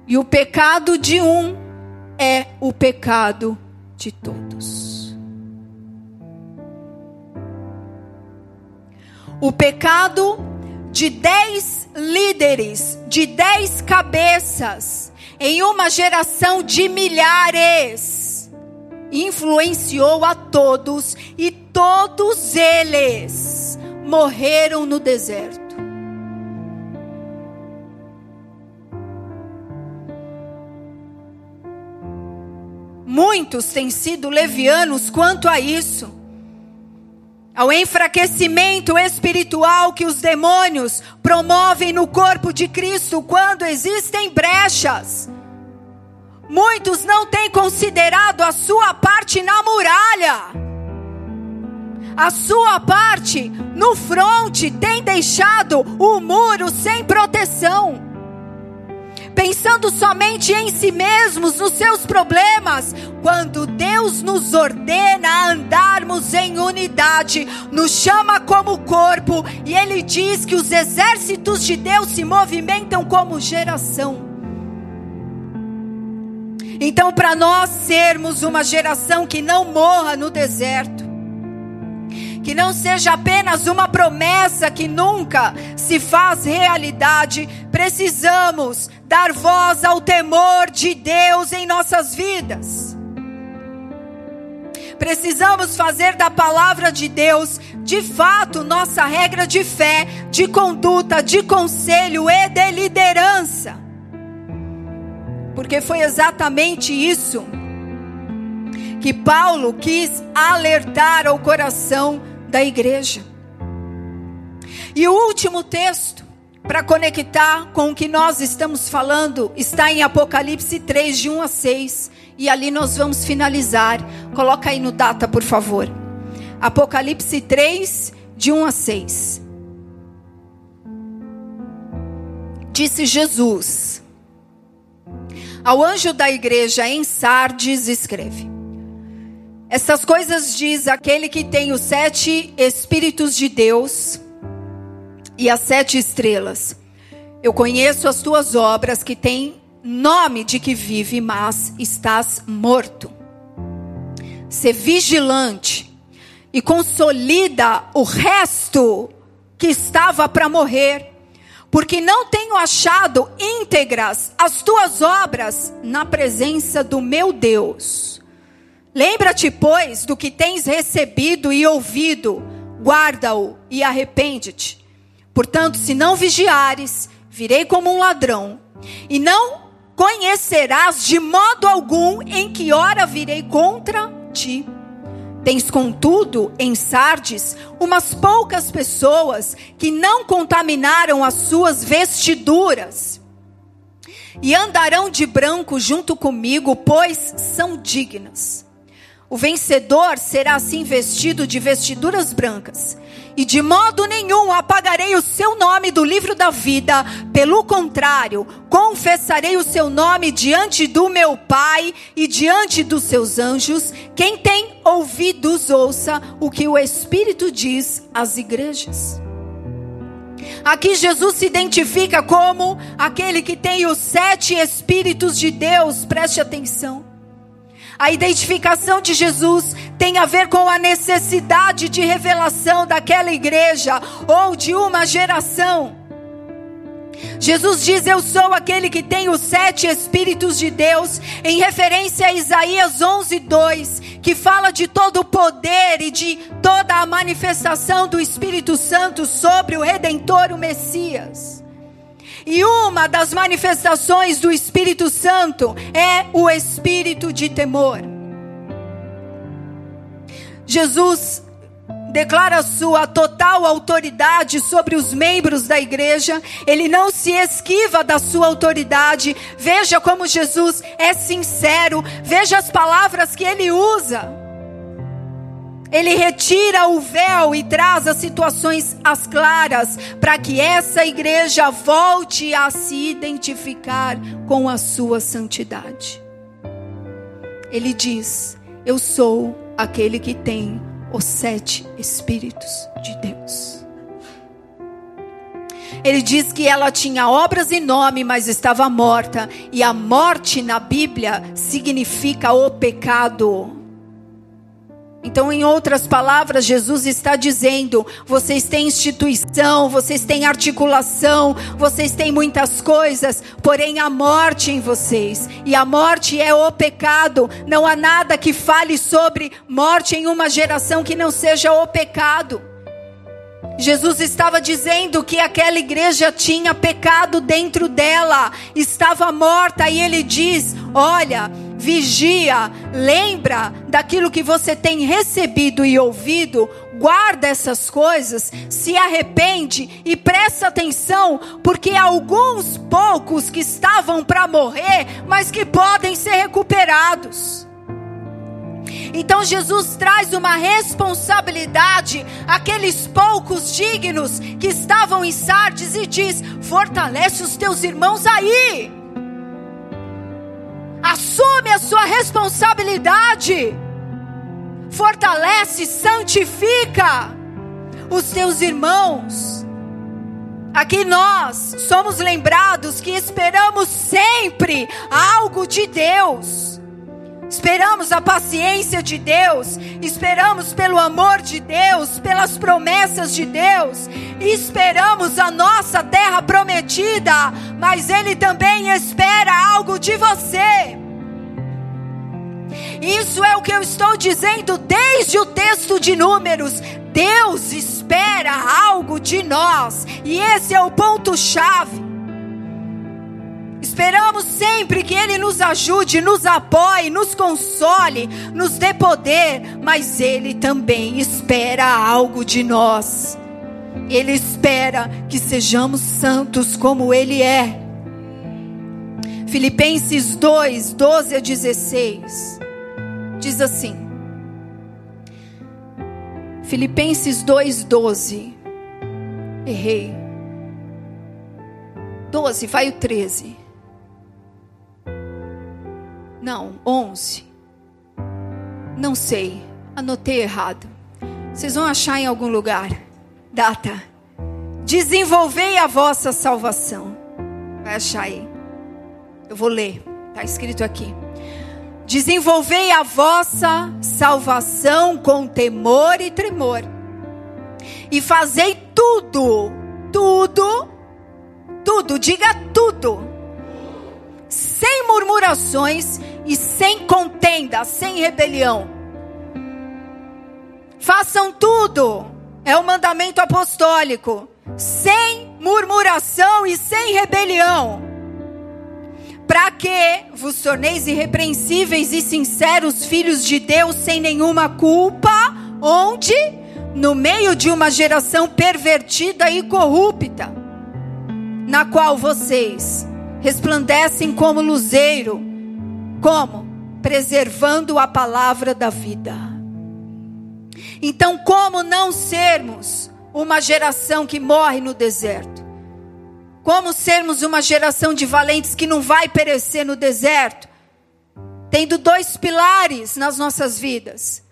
E o pecado de um é o pecado de todos. O pecado de dez líderes, de dez cabeças, em uma geração de milhares, influenciou a todos e todos eles morreram no deserto. Muitos têm sido levianos quanto a isso. Ao enfraquecimento espiritual que os demônios promovem no corpo de Cristo quando existem brechas. Muitos não têm considerado a sua parte na muralha. A sua parte no fronte tem deixado o muro sem proteção pensando somente em si mesmos, nos seus problemas, quando Deus nos ordena andarmos em unidade, nos chama como corpo, e Ele diz que os exércitos de Deus se movimentam como geração. Então, para nós sermos uma geração que não morra no deserto, que não seja apenas uma promessa que nunca se faz realidade, precisamos dar voz ao temor de Deus em nossas vidas. Precisamos fazer da palavra de Deus, de fato, nossa regra de fé, de conduta, de conselho e de liderança. Porque foi exatamente isso que Paulo quis alertar ao coração da igreja. E o último texto, para conectar com o que nós estamos falando, está em Apocalipse 3, de 1 a 6. E ali nós vamos finalizar. Coloca aí no data, por favor. Apocalipse 3, de 1 a 6. Disse Jesus ao anjo da igreja em Sardes: escreve. Essas coisas diz aquele que tem os sete Espíritos de Deus e as sete estrelas. Eu conheço as tuas obras que têm nome de que vive, mas estás morto. Ser vigilante e consolida o resto que estava para morrer, porque não tenho achado íntegras as tuas obras na presença do meu Deus. Lembra-te, pois, do que tens recebido e ouvido, guarda-o e arrepende-te. Portanto, se não vigiares, virei como um ladrão, e não conhecerás de modo algum em que hora virei contra ti. Tens, contudo, em Sardes, umas poucas pessoas que não contaminaram as suas vestiduras e andarão de branco junto comigo, pois são dignas. O vencedor será assim vestido de vestiduras brancas, e de modo nenhum apagarei o seu nome do livro da vida, pelo contrário, confessarei o seu nome diante do meu Pai e diante dos seus anjos. Quem tem ouvidos, ouça o que o Espírito diz às igrejas. Aqui Jesus se identifica como aquele que tem os sete Espíritos de Deus, preste atenção. A identificação de Jesus tem a ver com a necessidade de revelação daquela igreja ou de uma geração. Jesus diz: Eu sou aquele que tem os sete Espíritos de Deus, em referência a Isaías 11, 2, que fala de todo o poder e de toda a manifestação do Espírito Santo sobre o Redentor, o Messias. E uma das manifestações do Espírito Santo é o espírito de temor. Jesus declara sua total autoridade sobre os membros da igreja, ele não se esquiva da sua autoridade. Veja como Jesus é sincero, veja as palavras que ele usa. Ele retira o véu e traz as situações às claras, para que essa igreja volte a se identificar com a sua santidade. Ele diz: Eu sou aquele que tem os sete Espíritos de Deus. Ele diz que ela tinha obras e nome, mas estava morta, e a morte na Bíblia significa o pecado. Então, em outras palavras, Jesus está dizendo: vocês têm instituição, vocês têm articulação, vocês têm muitas coisas, porém a morte em vocês. E a morte é o pecado. Não há nada que fale sobre morte em uma geração que não seja o pecado. Jesus estava dizendo que aquela igreja tinha pecado dentro dela, estava morta, e ele diz: Olha, vigia, lembra daquilo que você tem recebido e ouvido, guarda essas coisas, se arrepende e presta atenção, porque alguns poucos que estavam para morrer, mas que podem ser recuperados. Então Jesus traz uma responsabilidade àqueles poucos dignos que estavam em Sardes e diz: fortalece os teus irmãos aí. Assume a sua responsabilidade. Fortalece, santifica os teus irmãos. Aqui nós somos lembrados que esperamos sempre algo de Deus. Esperamos a paciência de Deus, esperamos pelo amor de Deus, pelas promessas de Deus, esperamos a nossa terra prometida, mas Ele também espera algo de você. Isso é o que eu estou dizendo desde o texto de Números. Deus espera algo de nós, e esse é o ponto-chave. Esperamos sempre que Ele nos ajude, nos apoie, nos console, nos dê poder, mas Ele também espera algo de nós. Ele espera que sejamos santos como Ele é. Filipenses 2, 12 a 16, diz assim. Filipenses 2, 12. Errei. 12, vai o 13. Não, 11. Não sei, anotei errado. Vocês vão achar em algum lugar. Data. Desenvolvei a vossa salvação. Vai achar aí. Eu vou ler. Está escrito aqui. Desenvolvei a vossa salvação com temor e tremor. E fazei tudo, tudo, tudo, diga tudo, sem murmurações e sem contenda, sem rebelião. Façam tudo, é o mandamento apostólico, sem murmuração e sem rebelião, para que vos torneis irrepreensíveis e sinceros filhos de Deus sem nenhuma culpa, onde? No meio de uma geração pervertida e corrupta, na qual vocês resplandecem como luzeiro, como? Preservando a palavra da vida. Então, como não sermos uma geração que morre no deserto? Como sermos uma geração de valentes que não vai perecer no deserto? Tendo dois pilares nas nossas vidas.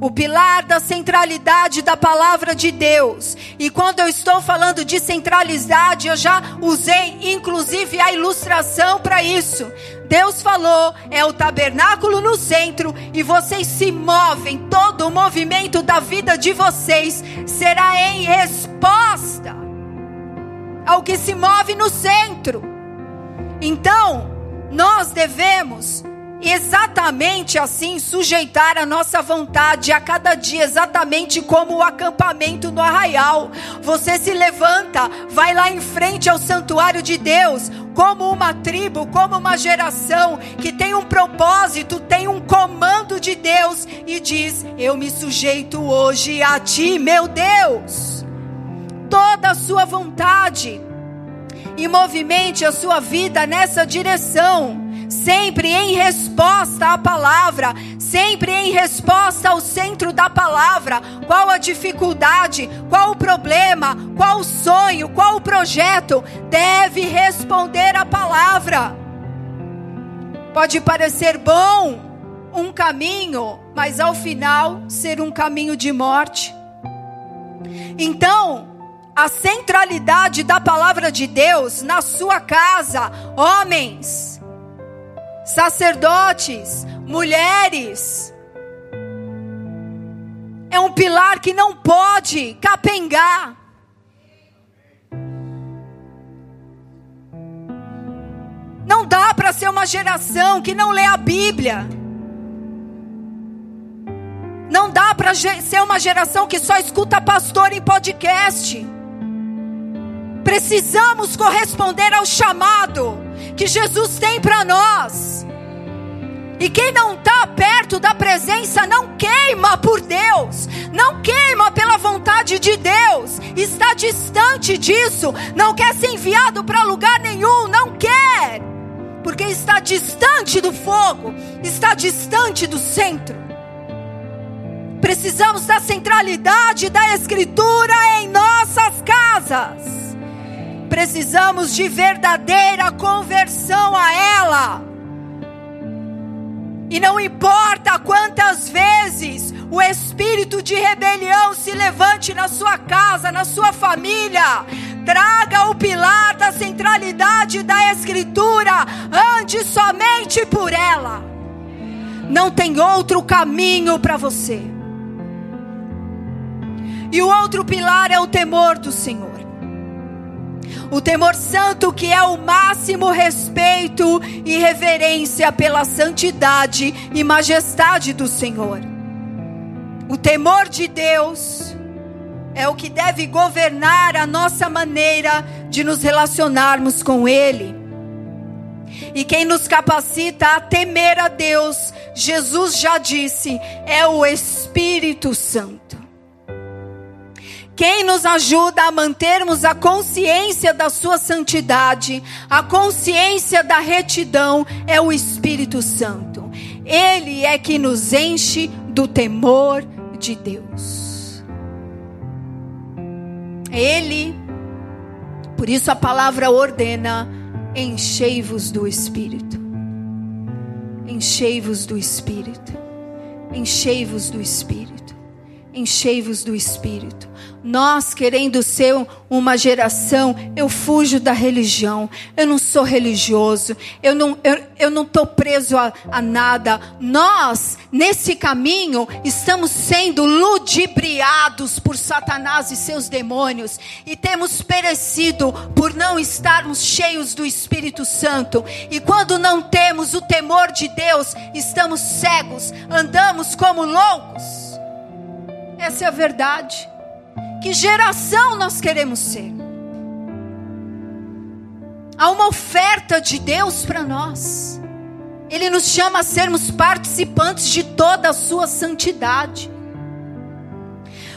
O pilar da centralidade da palavra de Deus. E quando eu estou falando de centralidade, eu já usei inclusive a ilustração para isso. Deus falou, é o tabernáculo no centro e vocês se movem, todo o movimento da vida de vocês será em resposta ao que se move no centro. Então, nós devemos exatamente assim sujeitar a nossa vontade a cada dia, exatamente como o acampamento no arraial. Você se levanta, vai lá em frente ao santuário de Deus, como uma tribo, como uma geração que tem um propósito, tem um comando de Deus e diz: Eu me sujeito hoje a ti, meu Deus toda a sua vontade e movimente a sua vida nessa direção, sempre em resposta à palavra, sempre em resposta ao centro da palavra. Qual a dificuldade, qual o problema, qual o sonho, qual o projeto, deve responder à palavra. Pode parecer bom um caminho, mas ao final ser um caminho de morte. Então, a centralidade da palavra de Deus na sua casa, homens, sacerdotes, mulheres. É um pilar que não pode capengar. Não dá para ser uma geração que não lê a Bíblia. Não dá para ser uma geração que só escuta pastor em podcast. Precisamos corresponder ao chamado que Jesus tem para nós. E quem não está perto da presença não queima por Deus, não queima pela vontade de Deus, está distante disso, não quer ser enviado para lugar nenhum, não quer, porque está distante do fogo, está distante do centro. Precisamos da centralidade da Escritura em nossas casas precisamos de verdadeira conversão a ela. E não importa quantas vezes o espírito de rebelião se levante na sua casa, na sua família, traga o pilar da centralidade da Escritura, ande somente por ela. Não tem outro caminho para você. E o outro pilar é o temor do Senhor. O temor santo, que é o máximo respeito e reverência pela santidade e majestade do Senhor. O temor de Deus é o que deve governar a nossa maneira de nos relacionarmos com Ele. E quem nos capacita a temer a Deus, Jesus já disse, é o Espírito Santo. Quem nos ajuda a mantermos a consciência da sua santidade, a consciência da retidão, é o Espírito Santo. Ele é que nos enche do temor de Deus. Ele, por isso a palavra ordena: enchei-vos do Espírito. Enchei-vos do Espírito. Enchei-vos do Espírito. Enchei-vos do Espírito. Nós querendo ser uma geração, eu fujo da religião, eu não sou religioso, eu não eu, eu não estou preso a, a nada. Nós, nesse caminho, estamos sendo ludibriados por Satanás e seus demônios e temos perecido por não estarmos cheios do Espírito Santo. E quando não temos o temor de Deus, estamos cegos, andamos como loucos. Essa é a verdade. Que geração nós queremos ser? Há uma oferta de Deus para nós. Ele nos chama a sermos participantes de toda a sua santidade.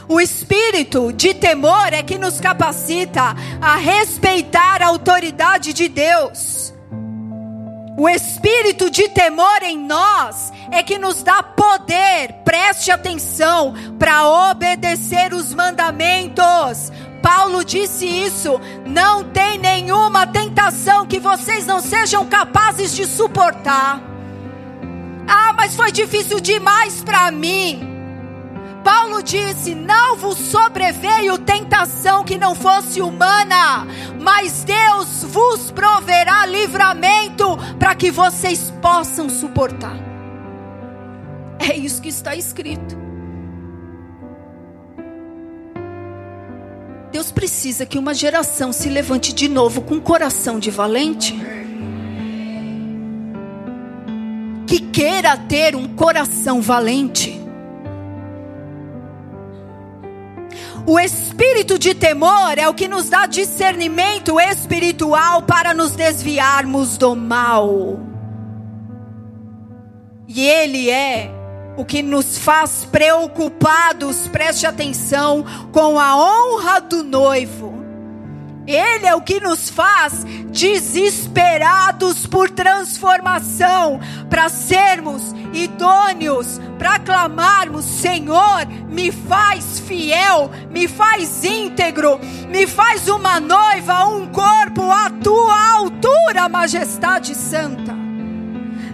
O espírito de temor é que nos capacita a respeitar a autoridade de Deus. O espírito de temor em nós é que nos dá poder, preste atenção, para obedecer os mandamentos. Paulo disse isso: não tem nenhuma tentação que vocês não sejam capazes de suportar. Ah, mas foi difícil demais para mim. Paulo disse: Não vos sobreveio tentação que não fosse humana, mas Deus vos proverá livramento para que vocês possam suportar. É isso que está escrito. Deus precisa que uma geração se levante de novo com um coração de valente. Que queira ter um coração valente. O espírito de temor é o que nos dá discernimento espiritual para nos desviarmos do mal. E ele é o que nos faz preocupados, preste atenção, com a honra do noivo. Ele é o que nos faz desesperados por transformação, para sermos idôneos, para clamarmos: Senhor, me faz fiel, me faz íntegro, me faz uma noiva, um corpo à tua altura, majestade santa.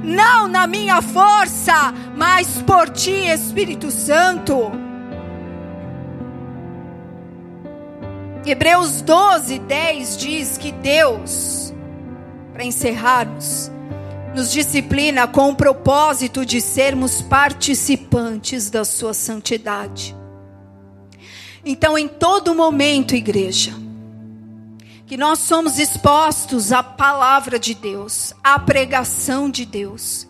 Não na minha força, mas por ti, Espírito Santo. Hebreus 12, 10 diz que Deus, para encerrarmos, nos disciplina com o propósito de sermos participantes da Sua santidade. Então, em todo momento, igreja, que nós somos expostos à palavra de Deus, à pregação de Deus,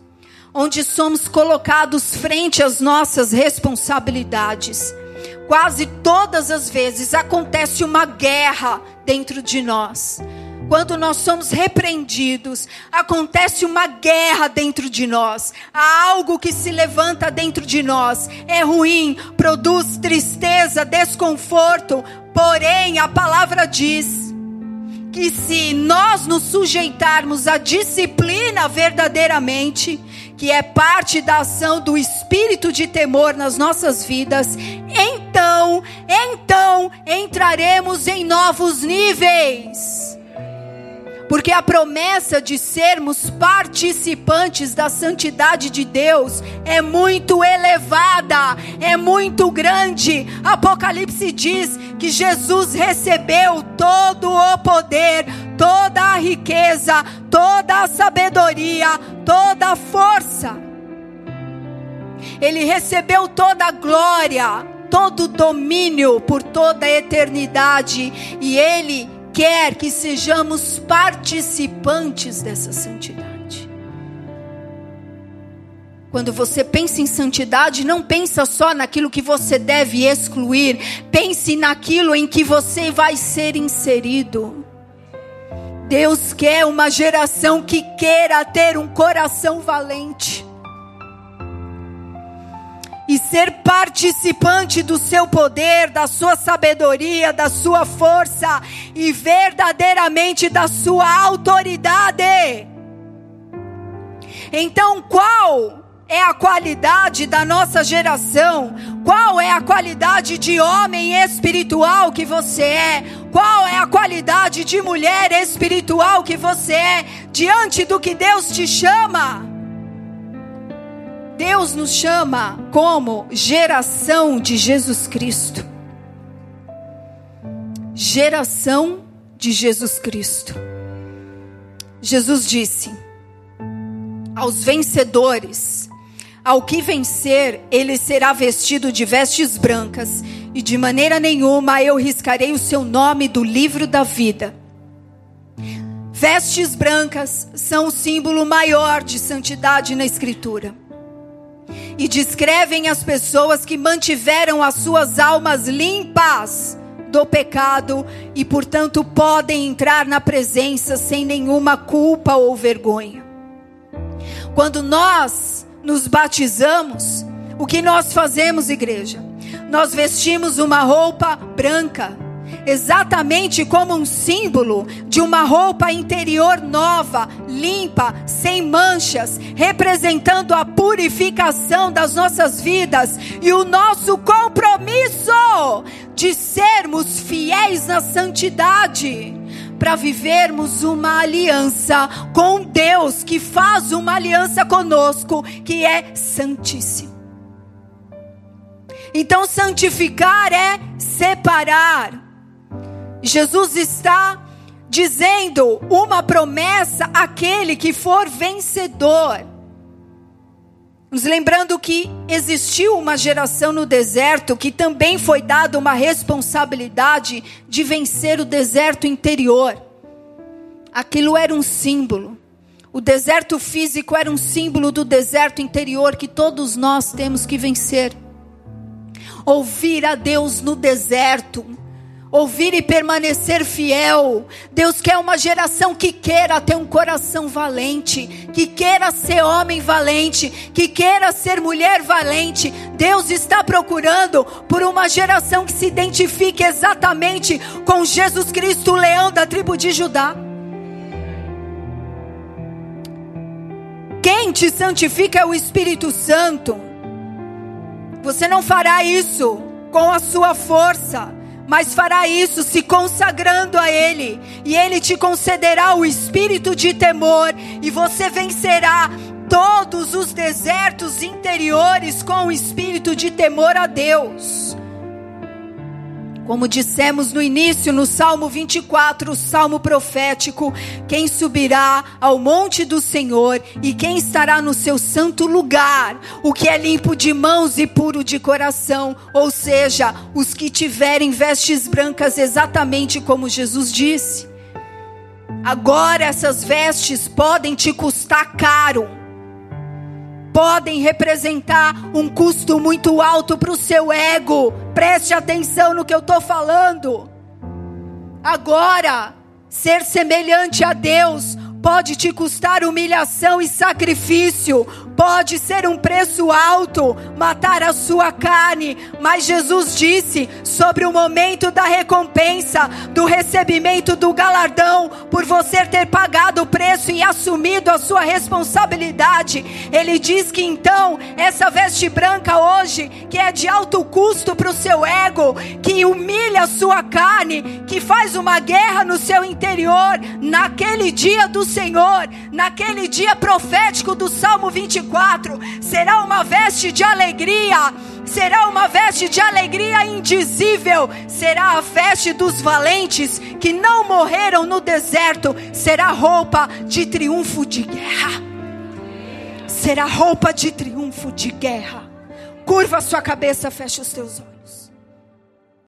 onde somos colocados frente às nossas responsabilidades, quase todas as vezes acontece uma guerra dentro de nós. Quando nós somos repreendidos, acontece uma guerra dentro de nós. Há algo que se levanta dentro de nós. É ruim, produz tristeza, desconforto. Porém, a palavra diz que se nós nos sujeitarmos à disciplina verdadeiramente, que é parte da ação do espírito de temor nas nossas vidas, então, então entraremos em novos níveis. Porque a promessa de sermos participantes da santidade de Deus é muito elevada, é muito grande. Apocalipse diz que Jesus recebeu todo o poder, toda a riqueza, toda a sabedoria, toda a força. Ele recebeu toda a glória, todo o domínio por toda a eternidade e ele quer que sejamos participantes dessa santidade. Quando você pensa em santidade, não pensa só naquilo que você deve excluir, pense naquilo em que você vai ser inserido. Deus quer uma geração que queira ter um coração valente e ser participante do seu poder, da sua sabedoria, da sua força e verdadeiramente da sua autoridade. Então, qual é a qualidade da nossa geração? Qual é a qualidade de homem espiritual que você é? Qual é a qualidade de mulher espiritual que você é diante do que Deus te chama? Deus nos chama como geração de Jesus Cristo. Geração de Jesus Cristo. Jesus disse: aos vencedores, ao que vencer, ele será vestido de vestes brancas, e de maneira nenhuma eu riscarei o seu nome do livro da vida. Vestes brancas são o símbolo maior de santidade na Escritura. E descrevem as pessoas que mantiveram as suas almas limpas do pecado e, portanto, podem entrar na presença sem nenhuma culpa ou vergonha. Quando nós nos batizamos, o que nós fazemos, igreja? Nós vestimos uma roupa branca exatamente como um símbolo de uma roupa interior nova, limpa, sem manchas, representando a purificação das nossas vidas e o nosso compromisso de sermos fiéis na santidade. Para vivermos uma aliança com Deus, que faz uma aliança conosco, que é santíssimo. Então, santificar é separar. Jesus está dizendo uma promessa àquele que for vencedor. Nos lembrando que existiu uma geração no deserto que também foi dada uma responsabilidade de vencer o deserto interior. Aquilo era um símbolo. O deserto físico era um símbolo do deserto interior que todos nós temos que vencer. Ouvir a Deus no deserto ouvir e permanecer fiel. Deus quer uma geração que queira ter um coração valente, que queira ser homem valente, que queira ser mulher valente. Deus está procurando por uma geração que se identifique exatamente com Jesus Cristo, o leão da tribo de Judá. Quem te santifica é o Espírito Santo. Você não fará isso com a sua força mas fará isso se consagrando a Ele, e Ele te concederá o espírito de temor, e você vencerá todos os desertos interiores com o espírito de temor a Deus. Como dissemos no início, no Salmo 24, o salmo profético: quem subirá ao monte do Senhor e quem estará no seu santo lugar, o que é limpo de mãos e puro de coração, ou seja, os que tiverem vestes brancas, exatamente como Jesus disse. Agora essas vestes podem te custar caro podem representar um custo muito alto para o seu ego. Preste atenção no que eu estou falando. Agora, ser semelhante a Deus pode te custar humilhação e sacrifício, pode ser um preço alto, matar a sua carne, mas Jesus disse sobre o momento da recompensa, do recebimento do galardão, por você ter pagado o preço e assumido a sua responsabilidade. Ele diz que então, essa veste branca hoje, que é de alto custo para o seu ego, que humilha a sua carne, que faz uma guerra no seu interior, naquele dia do Senhor, naquele dia profético do Salmo 24, será uma veste de alegria, será uma veste de alegria indizível, será a veste dos valentes que não morreram no deserto, será roupa de triunfo de guerra. Será roupa de triunfo de guerra. Curva a sua cabeça, feche os teus olhos.